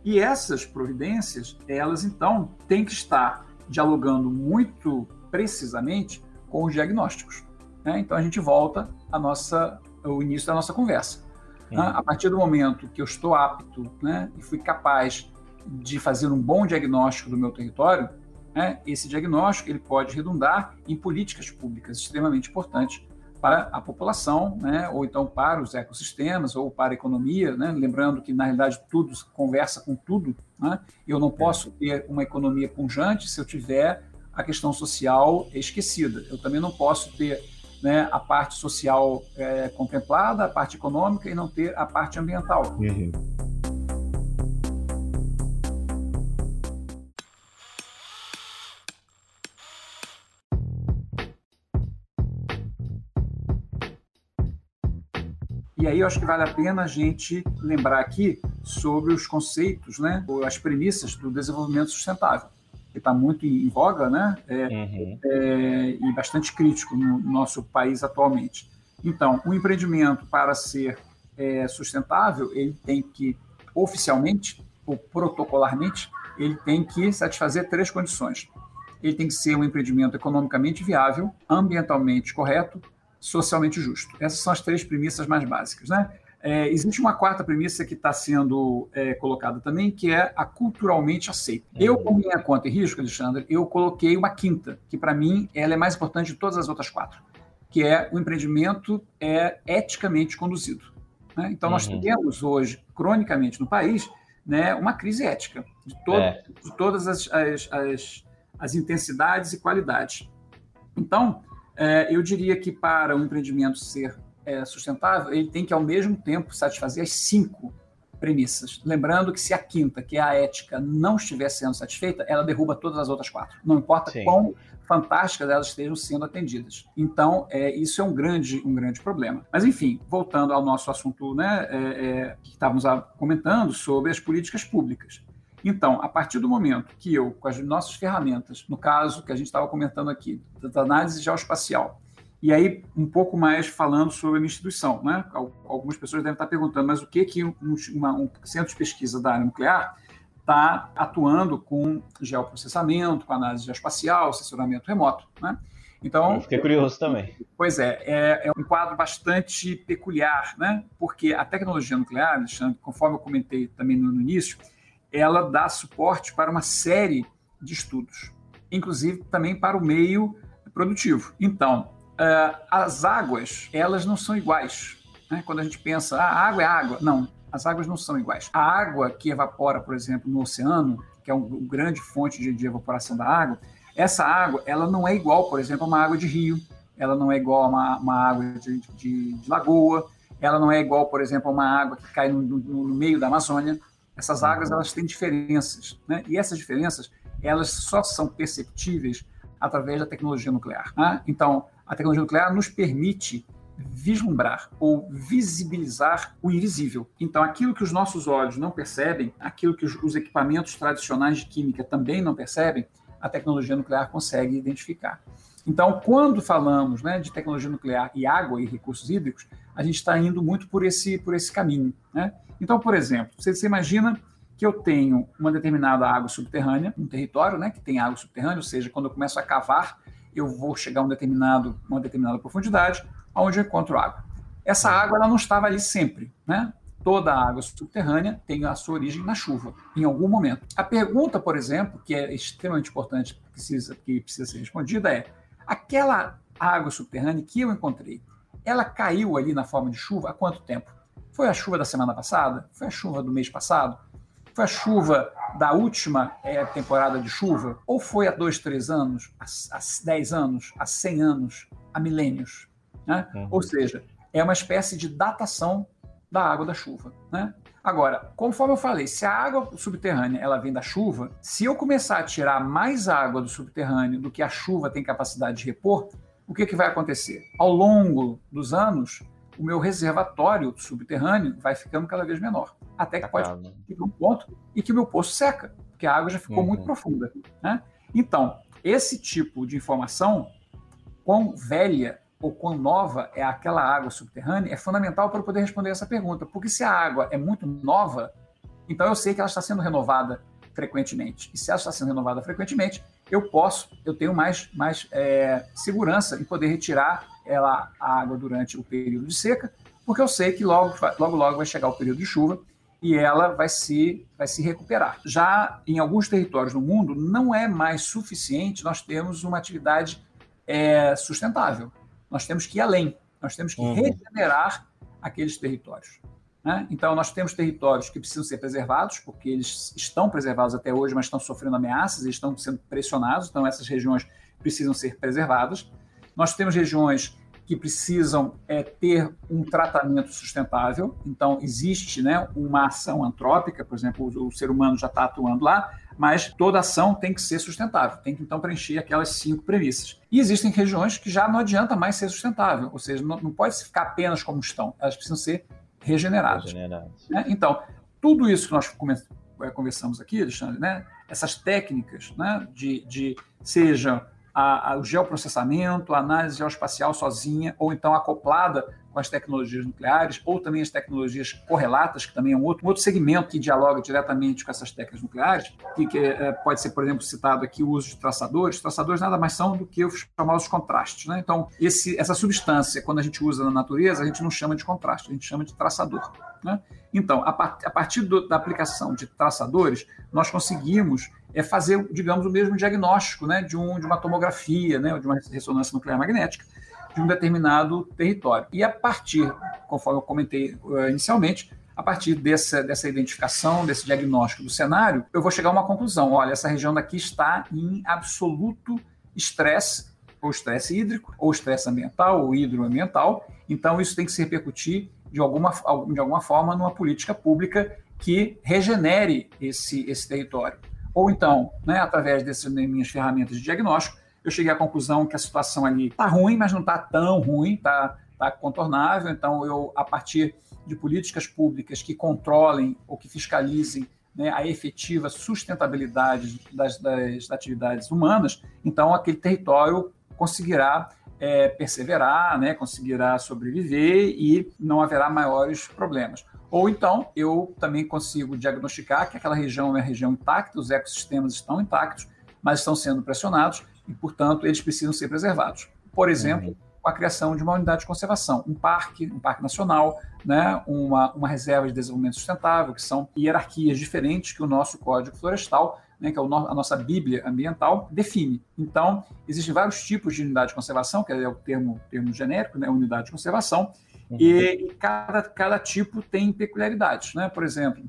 E essas providências, elas então têm que estar dialogando muito precisamente com os diagnósticos. Né? Então a gente volta nossa, ao início da nossa conversa. Né? A partir do momento que eu estou apto né, e fui capaz de fazer um bom diagnóstico do meu território, né, esse diagnóstico ele pode redundar em políticas públicas extremamente importantes para a população, né, ou então para os ecossistemas, ou para a economia, né, lembrando que, na realidade, tudo conversa com tudo. Né, eu não posso ter uma economia pungente se eu tiver a questão social esquecida. Eu também não posso ter né, a parte social é, contemplada, a parte econômica e não ter a parte ambiental. Uhum. E aí eu acho que vale a pena a gente lembrar aqui sobre os conceitos, né, as premissas do desenvolvimento sustentável que está muito em voga, né? É, uhum. é, e bastante crítico no nosso país atualmente. Então, o empreendimento para ser é, sustentável, ele tem que oficialmente ou protocolarmente, ele tem que satisfazer três condições. Ele tem que ser um empreendimento economicamente viável, ambientalmente correto, socialmente justo. Essas são as três premissas mais básicas, né? É, existe uma quarta premissa que está sendo é, colocada também, que é a culturalmente aceita. Uhum. Eu, com minha conta e risco, Alexandre, eu coloquei uma quinta, que para mim ela é mais importante de todas as outras quatro, que é o empreendimento é eticamente conduzido. Né? Então, uhum. nós temos hoje, cronicamente no país, né, uma crise ética de, todo, é. de todas as, as, as, as, intensidades e qualidades. Então, é, eu diria que para o empreendimento ser é, sustentável, ele tem que, ao mesmo tempo, satisfazer as cinco premissas. Lembrando que se a quinta, que é a ética, não estiver sendo satisfeita, ela derruba todas as outras quatro. Não importa Sim. quão fantásticas elas estejam sendo atendidas. Então, é, isso é um grande, um grande problema. Mas, enfim, voltando ao nosso assunto né, é, é, que estávamos comentando sobre as políticas públicas. Então, a partir do momento que eu, com as nossas ferramentas, no caso que a gente estava comentando aqui, da análise geoespacial, e aí, um pouco mais falando sobre a minha instituição. Né? Algumas pessoas devem estar perguntando, mas o que, que um, uma, um centro de pesquisa da área nuclear está atuando com geoprocessamento, com análise geoespacial, assessoramento remoto. Né? Então, Eu fiquei curioso também. Pois é, é, é, um quadro bastante peculiar, né? porque a tecnologia nuclear, Alexandre, conforme eu comentei também no, no início, ela dá suporte para uma série de estudos, inclusive também para o meio produtivo. Então, as águas, elas não são iguais. Né? Quando a gente pensa, ah, a água é água. Não, as águas não são iguais. A água que evapora, por exemplo, no oceano, que é uma um grande fonte de, de, evaporação da água, essa água ela não é igual, por exemplo, a uma água de rio, ela não é igual a uma, uma água de, de, de, lagoa, ela não é igual, por exemplo, a uma água que cai no, no, no meio da Amazônia. Essas águas elas têm diferenças, né? e essas diferenças elas só são perceptíveis através da tecnologia nuclear. Né? Então, a tecnologia nuclear nos permite vislumbrar ou visibilizar o invisível. Então, aquilo que os nossos olhos não percebem, aquilo que os equipamentos tradicionais de química também não percebem, a tecnologia nuclear consegue identificar. Então, quando falamos né, de tecnologia nuclear e água e recursos hídricos, a gente está indo muito por esse, por esse caminho. Né? Então, por exemplo, você, você imagina que eu tenho uma determinada água subterrânea, um território né, que tem água subterrânea, ou seja, quando eu começo a cavar, eu vou chegar a um determinado, uma determinada profundidade, onde eu encontro água. Essa água ela não estava ali sempre, né? Toda a água subterrânea tem a sua origem na chuva, em algum momento. A pergunta, por exemplo, que é extremamente importante, que precisa, que precisa ser respondida é: aquela água subterrânea que eu encontrei, ela caiu ali na forma de chuva há quanto tempo? Foi a chuva da semana passada? Foi a chuva do mês passado? Foi a chuva da última é, temporada de chuva? Ou foi há dois, três anos, há, há dez anos, há cem anos, há milênios? Né? Uhum. Ou seja, é uma espécie de datação da água da chuva. Né? Agora, conforme eu falei, se a água subterrânea ela vem da chuva, se eu começar a tirar mais água do subterrâneo do que a chuva tem capacidade de repor, o que, que vai acontecer? Ao longo dos anos, o meu reservatório subterrâneo vai ficando cada vez menor. Até que pode chegar um ponto e que o meu poço seca, porque a água já ficou uhum. muito profunda. Né? Então, esse tipo de informação, quão velha ou quão nova é aquela água subterrânea é fundamental para eu poder responder essa pergunta. Porque se a água é muito nova, então eu sei que ela está sendo renovada frequentemente. E se ela está sendo renovada frequentemente, eu posso, eu tenho mais, mais é, segurança em poder retirar ela, a água durante o período de seca, porque eu sei que logo, logo, logo vai chegar o período de chuva e ela vai se, vai se recuperar. Já em alguns territórios do mundo, não é mais suficiente nós termos uma atividade é, sustentável nós temos que ir além, nós temos que uhum. regenerar aqueles territórios. Né? Então, nós temos territórios que precisam ser preservados, porque eles estão preservados até hoje, mas estão sofrendo ameaças, e estão sendo pressionados, então essas regiões precisam ser preservadas. Nós temos regiões que precisam é, ter um tratamento sustentável, então existe né, uma ação antrópica, por exemplo, o, o ser humano já está atuando lá, mas toda ação tem que ser sustentável, tem que então preencher aquelas cinco premissas. E existem regiões que já não adianta mais ser sustentável, ou seja, não, não pode ficar apenas como estão, elas precisam ser regeneradas. regeneradas. Né? Então, tudo isso que nós é, conversamos aqui, Alexandre, né? essas técnicas né? de, de seja a, a, o geoprocessamento, a análise geoespacial sozinha, ou então acoplada com as tecnologias nucleares, ou também as tecnologias correlatas, que também é um outro, um outro segmento que dialoga diretamente com essas técnicas nucleares, que, que é, pode ser, por exemplo, citado aqui o uso de traçadores. Traçadores nada mais são do que os famosos contrastes. Né? Então, esse, essa substância, quando a gente usa na natureza, a gente não chama de contraste, a gente chama de traçador. Né? Então, a, part, a partir do, da aplicação de traçadores, nós conseguimos é fazer, digamos, o mesmo diagnóstico né, de, um, de uma tomografia, né, de uma ressonância nuclear magnética, de um determinado território. E a partir, conforme eu comentei uh, inicialmente, a partir dessa, dessa identificação, desse diagnóstico do cenário, eu vou chegar a uma conclusão. Olha, essa região daqui está em absoluto estresse, ou estresse hídrico, ou estresse ambiental, ou hidroambiental. Então, isso tem que se repercutir de alguma, de alguma forma numa política pública que regenere esse, esse território. Ou então, né, através dessas minhas ferramentas de diagnóstico, eu cheguei à conclusão que a situação ali está ruim, mas não está tão ruim, está tá contornável. Então, eu, a partir de políticas públicas que controlem ou que fiscalizem né, a efetiva sustentabilidade das, das, atividades humanas, então aquele território conseguirá é, perseverar, né, conseguirá sobreviver e não haverá maiores problemas. Ou então, eu também consigo diagnosticar que aquela região é uma região intacta, os ecossistemas estão intactos, mas estão sendo pressionados e, portanto, eles precisam ser preservados. Por exemplo, uhum. a criação de uma unidade de conservação, um parque, um parque nacional, né, uma, uma reserva de desenvolvimento sustentável, que são hierarquias diferentes que o nosso Código Florestal né, que é a nossa Bíblia ambiental, define. Então, existem vários tipos de unidade de conservação, que é o termo, termo genérico, né, unidade de conservação, uhum. e, e, cada, cada tipo tem peculiaridades. Né? Por exemplo,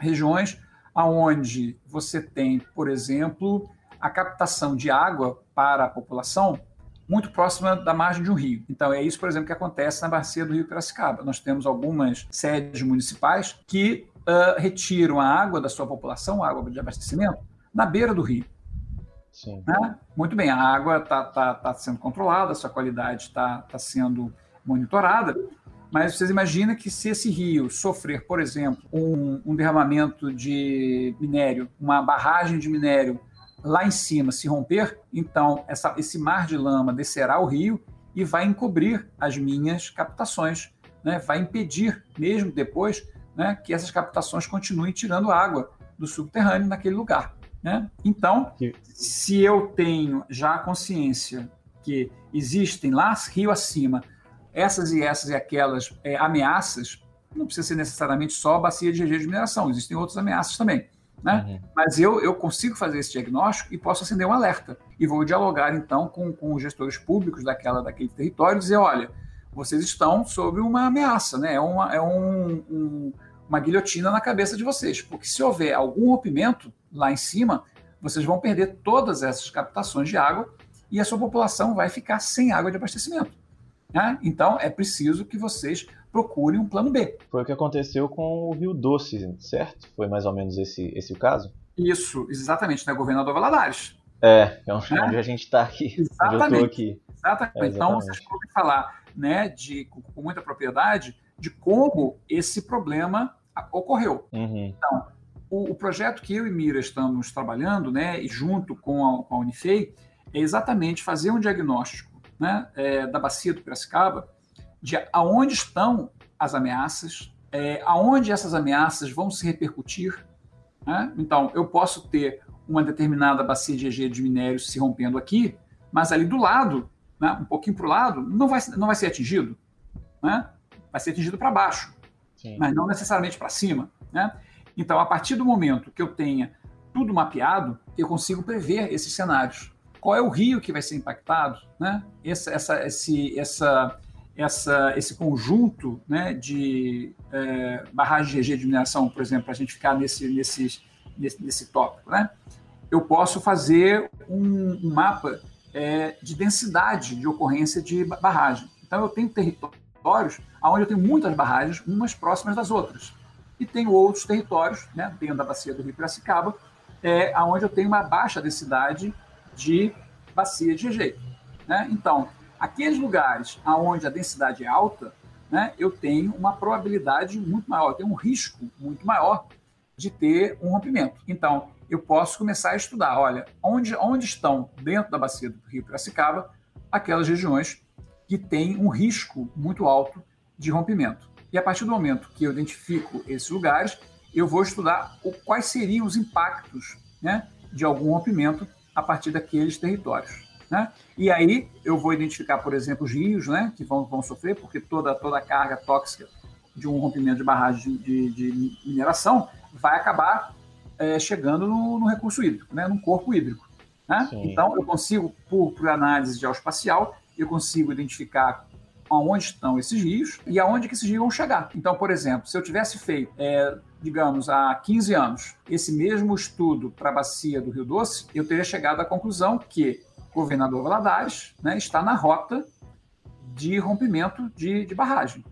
regiões onde você tem, por exemplo, a captação de água para a população muito próxima da margem de um rio. Então, é isso, por exemplo, que acontece na bacia do Rio Piracicaba. Nós temos algumas sedes municipais que uh, retiram a água da sua população, a água de abastecimento, na beira do rio. Né? Muito bem, a água está tá, tá sendo controlada, a sua qualidade está tá sendo monitorada, mas vocês imaginam que se esse rio sofrer, por exemplo, um, um derramamento de minério, uma barragem de minério lá em cima se romper, então essa, esse mar de lama descerá o rio e vai encobrir as minhas captações, né? vai impedir, mesmo depois, né, que essas captações continuem tirando água do subterrâneo naquele lugar. Né? Então, se eu tenho já a consciência que existem lá rio acima essas e essas e aquelas é, ameaças, não precisa ser necessariamente só a bacia de mineração, existem outras ameaças também. Né? Uhum. Mas eu, eu consigo fazer esse diagnóstico e posso acender um alerta. E vou dialogar, então, com, com os gestores públicos daquela, daquele território e dizer: olha, vocês estão sob uma ameaça, né? é, uma, é um, um uma guilhotina na cabeça de vocês, porque se houver algum rompimento lá em cima, vocês vão perder todas essas captações de água e a sua população vai ficar sem água de abastecimento. Né? Então, é preciso que vocês procurem um plano B. Foi o que aconteceu com o Rio Doce, certo? Foi mais ou menos esse, esse o caso? Isso, exatamente, né? Governador Valadares. É, é onde é? a gente está aqui. Exatamente. aqui. Exatamente. É, exatamente. Então, vocês podem falar né, de, com, com muita propriedade de como esse problema ocorreu. Uhum. Então, o, o, projeto que eu e Mira estamos trabalhando, né, e junto com a, com a Unifei, é exatamente fazer um diagnóstico né, é, da bacia do Piracicaba, de aonde estão as ameaças, é, aonde essas ameaças vão se repercutir. Né? Então, eu posso ter uma determinada bacia de EG de minério se rompendo aqui, mas ali do lado, né, um pouquinho para o lado, não vai, não vai ser atingido. Né? Vai ser atingido para baixo. Sim. mas não necessariamente para cima. Né? Então, a partir do momento que eu tenha tudo mapeado, eu consigo prever esses cenários. Qual é o rio que vai ser impactado? Né? Essa, essa, esse, essa, essa, esse conjunto né, de é, barragens de mineração, por exemplo, para a gente ficar nesse, nesse, nesse, nesse tópico. Né? Eu posso fazer um, um mapa é, de densidade de ocorrência de barragem. Então, eu tenho território territórios onde eu tenho muitas barragens, umas próximas das outras. E tenho outros territórios, né, dentro da bacia do Rio Piracicaba, é, onde eu tenho uma baixa densidade de bacia de rejeito. Né? Então, aqueles lugares onde a densidade é alta, né, eu tenho uma probabilidade muito maior, eu tenho um risco muito maior de ter um rompimento. Então, eu posso começar a estudar, olha, onde, onde estão, dentro da bacia do Rio Piracicaba, aquelas regiões que tem um risco muito alto de rompimento. E a partir do momento que eu identifico esses lugares, eu vou estudar o, quais seriam os impactos né, de algum rompimento a partir daqueles territórios. Né? E aí eu vou identificar, por exemplo, os rios né, que vão, vão sofrer, porque toda, toda a carga tóxica de um rompimento de barragem de, de, de mineração vai acabar é, chegando no, no, recurso hídrico, né, no corpo hídrico. Né? Então, eu consigo, por, por análise geoespacial, eu consigo identificar aonde estão esses rios e aonde que esses rios vão chegar. Então, por exemplo, se eu tivesse feito, é, digamos, há 15 anos, esse mesmo estudo para a bacia do Rio Doce, eu teria chegado à conclusão que o governador Valadares né, está na rota de rompimento de, de barragem.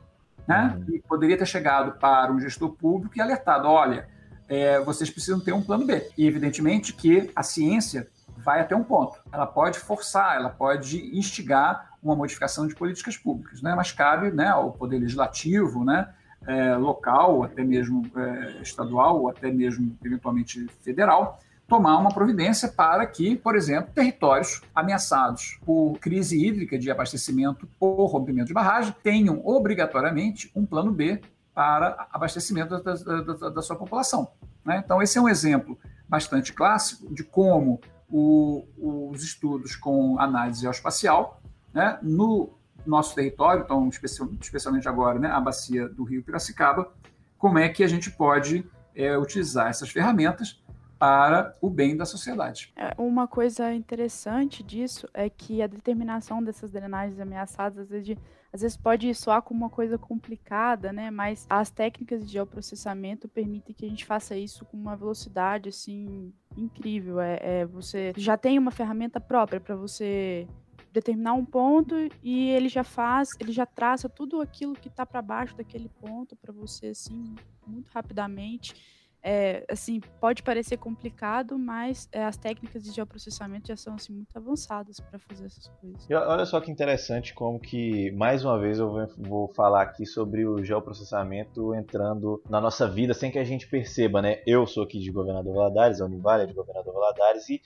Né? Uhum. E poderia ter chegado para um gestor público e alertado, olha, é, vocês precisam ter um plano B. E, evidentemente, que a ciência vai até um ponto. Ela pode forçar, ela pode instigar uma modificação de políticas públicas, né? mas cabe né, ao Poder Legislativo, né, é, local, até mesmo é, estadual, ou até mesmo, eventualmente, federal, tomar uma providência para que, por exemplo, territórios ameaçados por crise hídrica de abastecimento ou rompimento de barragem tenham obrigatoriamente um plano B para abastecimento da, da, da, sua população. Né? Então, esse é um exemplo bastante clássico de como o, os estudos com análise geoespacial né, no nosso território, então especialmente agora né, a bacia do Rio Piracicaba, como é que a gente pode é, utilizar essas ferramentas para o bem da sociedade. É, uma coisa interessante disso é que a determinação dessas drenagens ameaçadas às vezes, às vezes pode soar como uma coisa complicada, né? Mas as técnicas de geoprocessamento permitem que a gente faça isso com uma velocidade assim incrível. É, é você já tem uma ferramenta própria para você determinar um ponto e ele já faz, ele já traça tudo aquilo que está para baixo daquele ponto para você assim muito rapidamente. É, assim, pode parecer complicado, mas é, as técnicas de geoprocessamento já são assim, muito avançadas para fazer essas coisas. E olha só que interessante como que, mais uma vez, eu vou falar aqui sobre o geoprocessamento entrando na nossa vida sem que a gente perceba, né? Eu sou aqui de Governador Valadares, a Univale é de Governador Valadares, e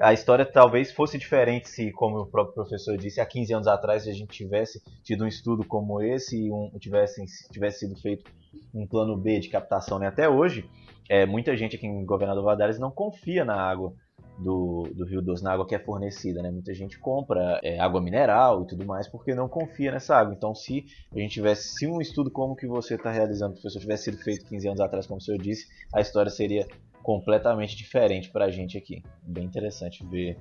a história talvez fosse diferente se, como o próprio professor disse, há 15 anos atrás a gente tivesse tido um estudo como esse e um, tivesse, tivesse sido feito um plano B de captação. Né? Até hoje, é, muita gente aqui em Governador Valadares não confia na água do, do Rio Doce, na água que é fornecida. Né? Muita gente compra é, água mineral e tudo mais porque não confia nessa água. Então, se a gente tivesse, se um estudo como que você está realizando, professor, tivesse sido feito 15 anos atrás, como o senhor disse, a história seria completamente diferente para a gente aqui. Bem interessante ver,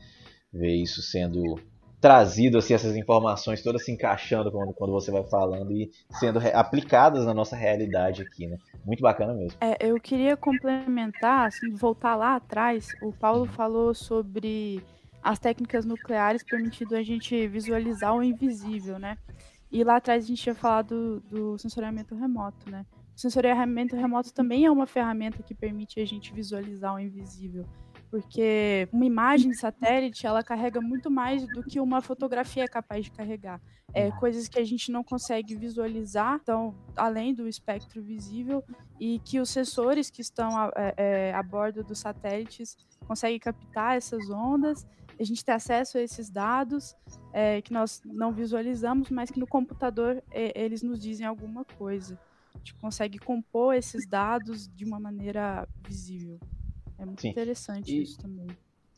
ver isso sendo trazido, assim, essas informações todas se encaixando quando, quando você vai falando e sendo aplicadas na nossa realidade aqui, né? Muito bacana mesmo. É, eu queria complementar, assim, voltar lá atrás, o Paulo falou sobre as técnicas nucleares permitindo a gente visualizar o invisível, né? E lá atrás a gente tinha falado do, do sensoriamento remoto, né? O sensoriamento remoto também é uma ferramenta que permite a gente visualizar o invisível, porque uma imagem de satélite ela carrega muito mais do que uma fotografia é capaz de carregar. É, coisas que a gente não consegue visualizar, então, além do espectro visível, e que os sensores que estão a, é, é, a bordo dos satélites conseguem captar essas ondas a gente tem acesso a esses dados é, que nós não visualizamos, mas que no computador é, eles nos dizem alguma coisa. A gente consegue compor esses dados de uma maneira visível. É muito Sim. interessante e... isso também.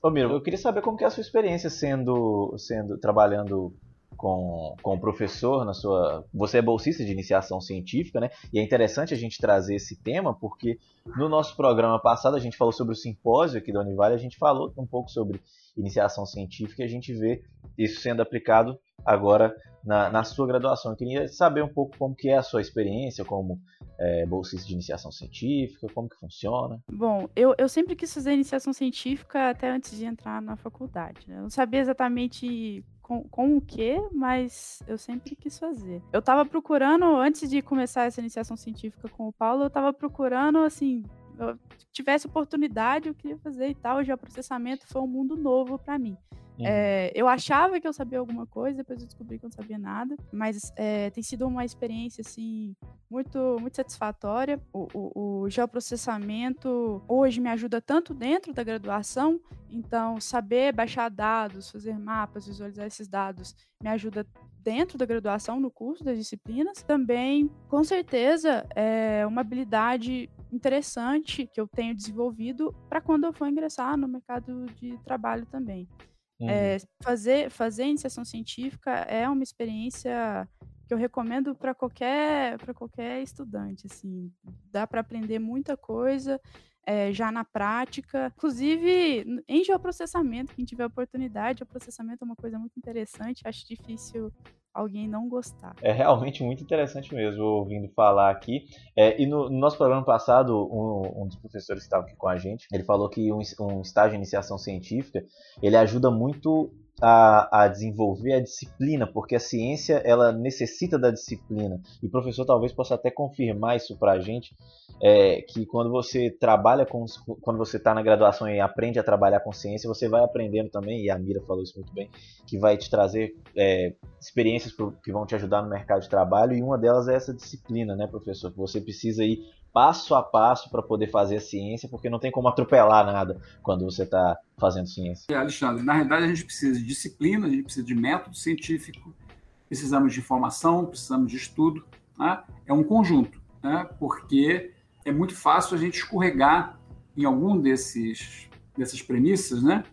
Ô Miro, eu queria saber como que é a sua experiência sendo, sendo trabalhando com, com o professor na sua. Você é bolsista de iniciação científica, né? E é interessante a gente trazer esse tema, porque no nosso programa passado a gente falou sobre o simpósio aqui da Univale, a gente falou um pouco sobre iniciação científica e a gente vê isso sendo aplicado agora na, na sua graduação. Eu queria saber um pouco como que é a sua experiência como é, de iniciação científica, como que funciona. Bom, eu, eu sempre quis fazer iniciação científica até antes de entrar na faculdade. Né? Eu não sabia exatamente com, com o que, mas eu sempre quis fazer. Eu estava procurando, antes de começar essa iniciação científica com o Paulo, eu estava procurando, assim, eu tivesse oportunidade, eu queria fazer e tal. Já o processamento foi um mundo novo para mim. Uhum. É, eu achava que eu sabia alguma coisa, depois eu descobri que eu não sabia nada, mas é, tem sido uma experiência assim muito, muito satisfatória. O, o, o, geoprocessamento hoje me ajuda tanto dentro da graduação, então saber baixar dados, fazer mapas, visualizar esses dados me ajuda dentro da graduação, no curso das disciplinas. Também, com certeza, é uma habilidade interessante que eu tenho desenvolvido para quando eu for ingressar no mercado de trabalho também. Uhum. É, fazer, fazer iniciação científica é uma experiência que eu recomendo para qualquer, qualquer estudante. Assim. Dá para aprender muita coisa é, já na prática. Inclusive, em geoprocessamento, quem tiver oportunidade, o processamento é uma coisa muito interessante. Acho difícil alguém não gostar. É realmente muito interessante mesmo ouvindo falar aqui. É, e no, no, nosso programa passado, um, um, dos professores que estava aqui com a gente, ele falou que um, um estágio de iniciação científica, ele ajuda muito a, a, desenvolver a disciplina, porque a ciência ela necessita da disciplina. E o professor talvez possa até confirmar isso para a gente, é, que quando você trabalha com, quando você está na graduação e aprende a trabalhar com ciência, você vai aprendendo também, e a Mira falou isso muito bem, que vai te trazer é, experiências que vão te ajudar no mercado de trabalho, e uma delas é essa disciplina, né, professor? Que você precisa ir passo a passo para poder fazer a ciência, porque não tem como atropelar nada quando você está fazendo ciência. É, Alexandre, na realidade a gente precisa de disciplina, a gente precisa de método científico, precisamos de informação, precisamos de estudo, né? é um conjunto. né? porque é muito fácil a gente escorregar em algum desses dessas premissas, né?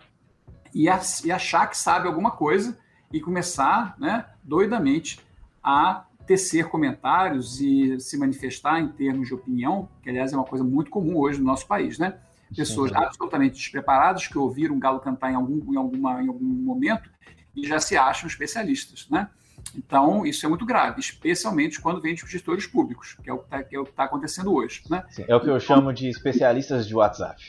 E achar que sabe alguma coisa e começar, né, doidamente a tecer comentários e se manifestar em termos de opinião, que aliás é uma coisa muito comum hoje no nosso país, né? Pessoas Sim. absolutamente despreparadas que ouviram um galo cantar em algum, em, alguma, em algum momento e já se acham especialistas, né? Então, isso é muito grave, especialmente quando vem de gestores públicos, que é o que está é tá acontecendo hoje. Né? Sim, é o que eu chamo de especialistas de WhatsApp.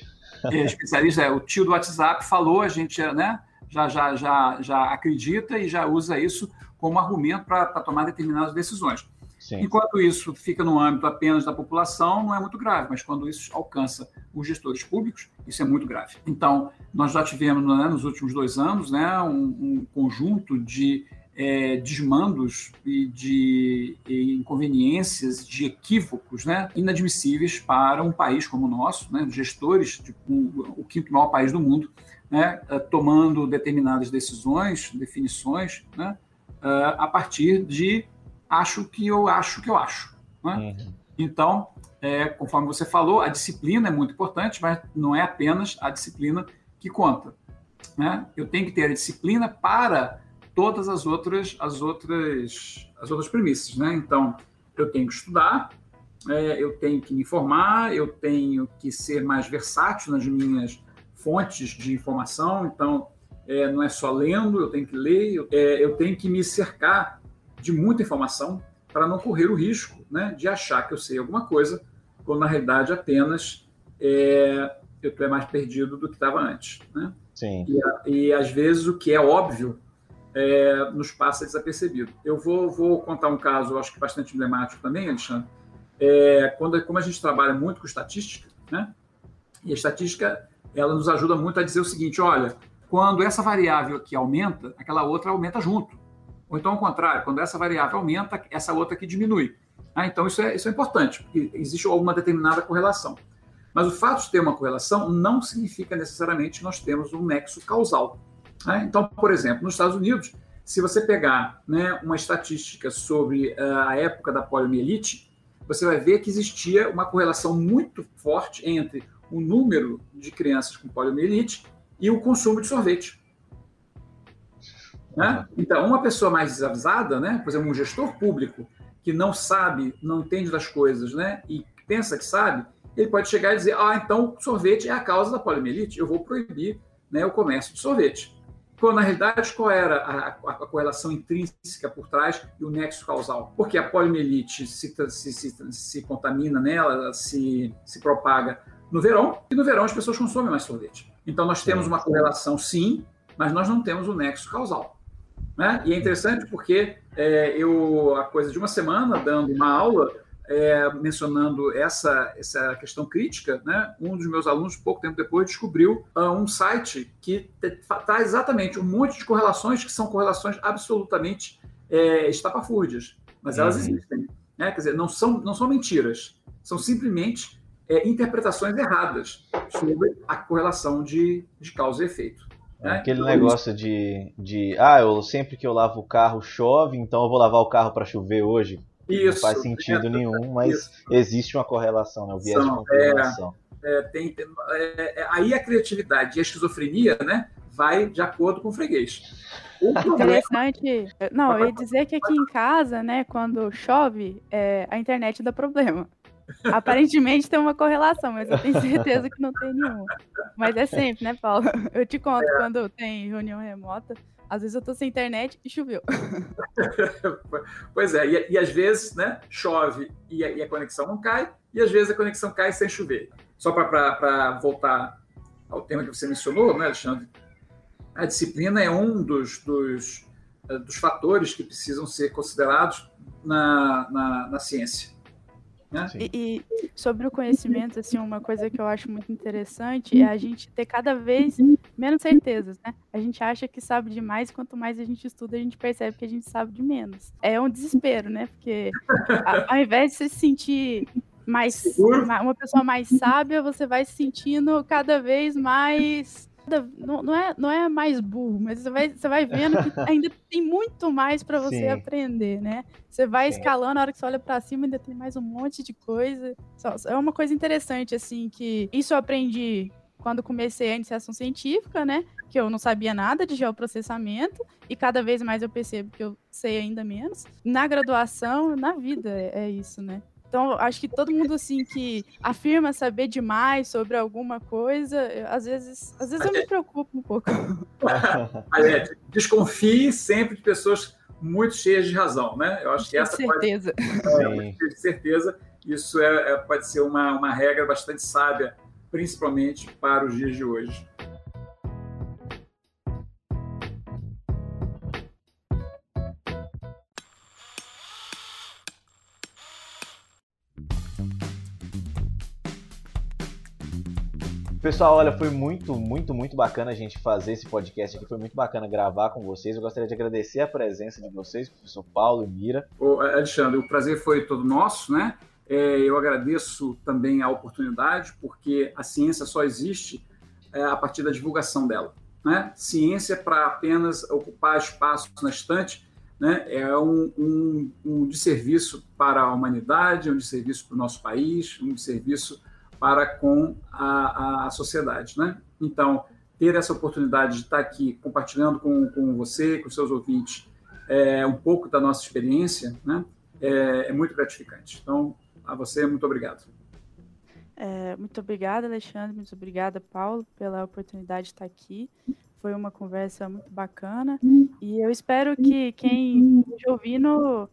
É, especialista, é, o tio do WhatsApp falou, a gente né, já, já, já, já acredita e já usa isso como argumento para tomar determinadas decisões. Sim. Enquanto isso fica no âmbito apenas da população, não é muito grave, mas quando isso alcança os gestores públicos, isso é muito grave. Então, nós já tivemos né, nos últimos dois anos né, um, um conjunto de é, desmandos e de e inconveniências, de equívocos né, inadmissíveis para um país como o nosso, né, gestores, de, um, o quinto maior país do mundo, né, é, tomando determinadas decisões, definições, né, é, a partir de acho que eu acho que eu acho. Né? Uhum. Então, é, conforme você falou, a disciplina é muito importante, mas não é apenas a disciplina que conta. Né? Eu tenho que ter a disciplina para todas as outras as outras as outras premissas, né? Então eu tenho que estudar, é, eu tenho que me informar, eu tenho que ser mais versátil nas minhas fontes de informação. Então é, não é só lendo, eu tenho que ler, eu, é, eu tenho que me cercar de muita informação para não correr o risco, né, de achar que eu sei alguma coisa, quando na realidade apenas é, eu estou mais perdido do que estava antes, né? Sim. E, e às vezes o que é óbvio é, nos passa desapercebido. Eu vou, vou contar um caso, acho que bastante emblemático também, Alexandre. É, quando, como a gente trabalha muito com estatística, né? E a estatística ela nos ajuda muito a dizer o seguinte: olha, quando essa variável aqui aumenta, aquela outra aumenta junto. Ou então, ao contrário, quando essa variável aumenta, essa outra aqui diminui. Ah, então, isso é, isso é importante, porque existe alguma determinada correlação. Mas o fato de ter uma correlação não significa necessariamente que nós temos um nexo causal. Né? Então, por exemplo, nos Estados Unidos, se você pegar né, uma estatística sobre uh, a época da poliomielite, você vai ver que existia uma correlação muito forte entre o número de crianças com poliomielite e o consumo de sorvete. Né? Então, uma pessoa mais desavisada, né, por exemplo, um gestor público que não sabe, não entende das coisas, né, e pensa que sabe, ele pode chegar e dizer: ah, então sorvete é a causa da poliomielite, eu vou proibir né, o comércio de sorvete. Quando, na realidade, qual era a, a, a, correlação intrínseca por trás e o nexo causal? Porque a poliomielite se, se, se, se contamina nela, se, se propaga no verão, e no verão as pessoas consomem mais sorvete. Então, nós temos uma correlação, sim, mas nós não temos o nexo causal. Né? E é interessante porque é, eu, há coisa de uma semana, dando uma aula, é, mencionando essa, essa questão crítica, né, um dos meus alunos, pouco tempo depois, descobriu uh, um site que está exatamente um monte de correlações que são correlações absolutamente é, estapafúrdias, mas elas uhum. existem. Né? Quer dizer, não são, não são mentiras, são simplesmente é, interpretações erradas sobre a correlação de, de causa e efeito. Né? Aquele então, negócio de, de, ah, eu, sempre que eu lavo o carro chove, então eu vou lavar o carro para chover hoje. Isso, não faz sentido é, nenhum, mas isso. existe uma correlação, né? O viés São, de confirmação. É, é, tem, tem é, é, aí a criatividade e a esquizofrenia, né, vai de acordo com o freguês. O Interessante. Não, eu ia dizer que aqui em casa, né, quando chove, a internet dá problema. Aparentemente tem uma correlação, mas eu tenho certeza que não tem nenhuma. Mas é sempre, né, Paulo? Eu te conto é. quando tem reunião remota, às vezes eu tô sem internet e choveu. pois é, e, e, às vezes, né, chove e a, e a, conexão não cai, e às vezes a conexão cai sem chover. Só para voltar ao tema que você mencionou, né, Alexandre? A disciplina é um dos, dos, eh, dos fatores que precisam ser considerados na, na, na ciência. Né? E, e, sobre o conhecimento, assim, uma coisa que eu acho muito interessante é a gente ter cada vez menos certezas, né? A gente acha que sabe demais, quanto mais a gente estuda, a gente percebe que a gente sabe de menos. É um desespero, né? Porque ao invés de você se sentir mais uma pessoa mais sábia, você vai se sentindo cada vez mais não, não, é, não é mais burro, mas você vai, você vai vendo que ainda tem muito mais para você Sim. aprender, né? Você vai Sim. escalando, na hora que você olha para cima, ainda tem mais um monte de coisa. É uma coisa interessante, assim, que isso eu aprendi quando comecei a iniciação científica, né? Que eu não sabia nada de geoprocessamento e cada vez mais eu percebo que eu sei ainda menos. Na graduação, na vida, é, é isso, né? Então, acho que todo mundo assim que afirma saber demais sobre alguma coisa, às vezes, às vezes eu me preocupo um pouco. Alete, desconfie sempre de pessoas muito cheias de razão, né? Eu acho que essa certeza. pode, é, de certeza, isso é, é, pode ser uma, uma regra bastante sábia, principalmente para os dias de hoje. Pessoal, olha, foi muito, muito, muito bacana a gente fazer esse podcast aqui. Foi muito bacana gravar com vocês. Eu gostaria de agradecer a presença de vocês, professor Paulo e Mira. Ô, Alexandre, o prazer foi todo nosso, né? É, eu agradeço também a oportunidade, porque a ciência só existe é, a partir da divulgação dela. Né? Ciência para apenas ocupar espaço na estante né? é um, um, um desserviço para a humanidade, um desserviço para o nosso país, um desserviço para com a, a sociedade. Né? Então, ter essa oportunidade de estar aqui compartilhando com, com você, com seus ouvintes, é, um pouco da nossa experiência, né? é, é muito gratificante. Então, a você, muito obrigado. É, muito obrigada, Alexandre. Muito obrigada, Paulo, pela oportunidade de estar aqui. Foi uma conversa muito bacana. E eu espero que quem esteja ouvindo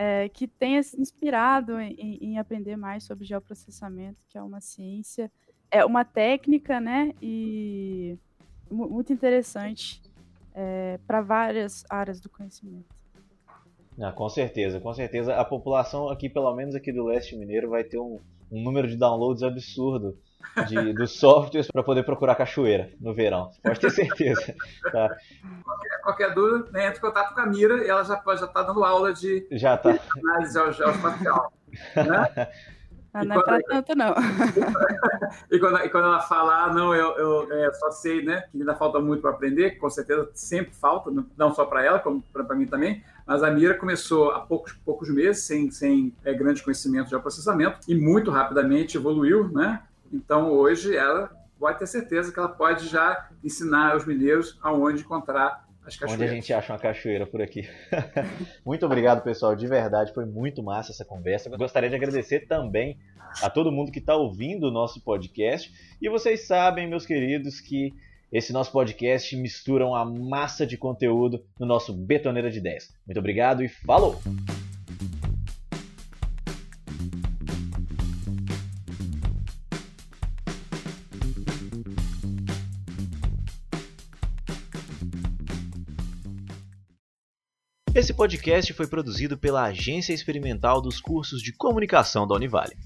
é, que tenha se inspirado em, em, aprender mais sobre geoprocessamento, que é uma ciência, é uma técnica, né? E muito interessante é, para várias áreas do conhecimento. Ah, com certeza, com certeza. A população aqui, pelo menos aqui do leste mineiro, vai ter um, um número de downloads absurdo de, dos softwares para poder procurar cachoeira no verão. Pode ter certeza. Tá? Qualquer, qualquer, dúvida, né, entre em contato com a Mira e ela já está já tá dando aula de, já tá. de análise geoespacial. Né? Ah, não é para tanto, não. e, quando, e quando ela fala, ah, não, eu, eu é, só sei né, que ainda falta muito para aprender, com certeza sempre falta, não só para ela, como para mim também, mas a Mira começou há poucos, poucos meses, sem, sem é, grande conhecimento de processamento, e muito rapidamente evoluiu, né? Então, hoje, ela pode ter certeza que ela pode já ensinar os mineiros aonde encontrar as cachoeiras. Onde a gente acha uma cachoeira por aqui. muito obrigado, pessoal. De verdade, foi muito massa essa conversa. Gostaria de agradecer também a todo mundo que está ouvindo o nosso podcast. E vocês sabem, meus queridos, que esse nosso podcast mistura uma massa de conteúdo no nosso Betoneira de 10. Muito obrigado e falou! Esse podcast foi produzido pela Agência Experimental dos Cursos de Comunicação da Univale.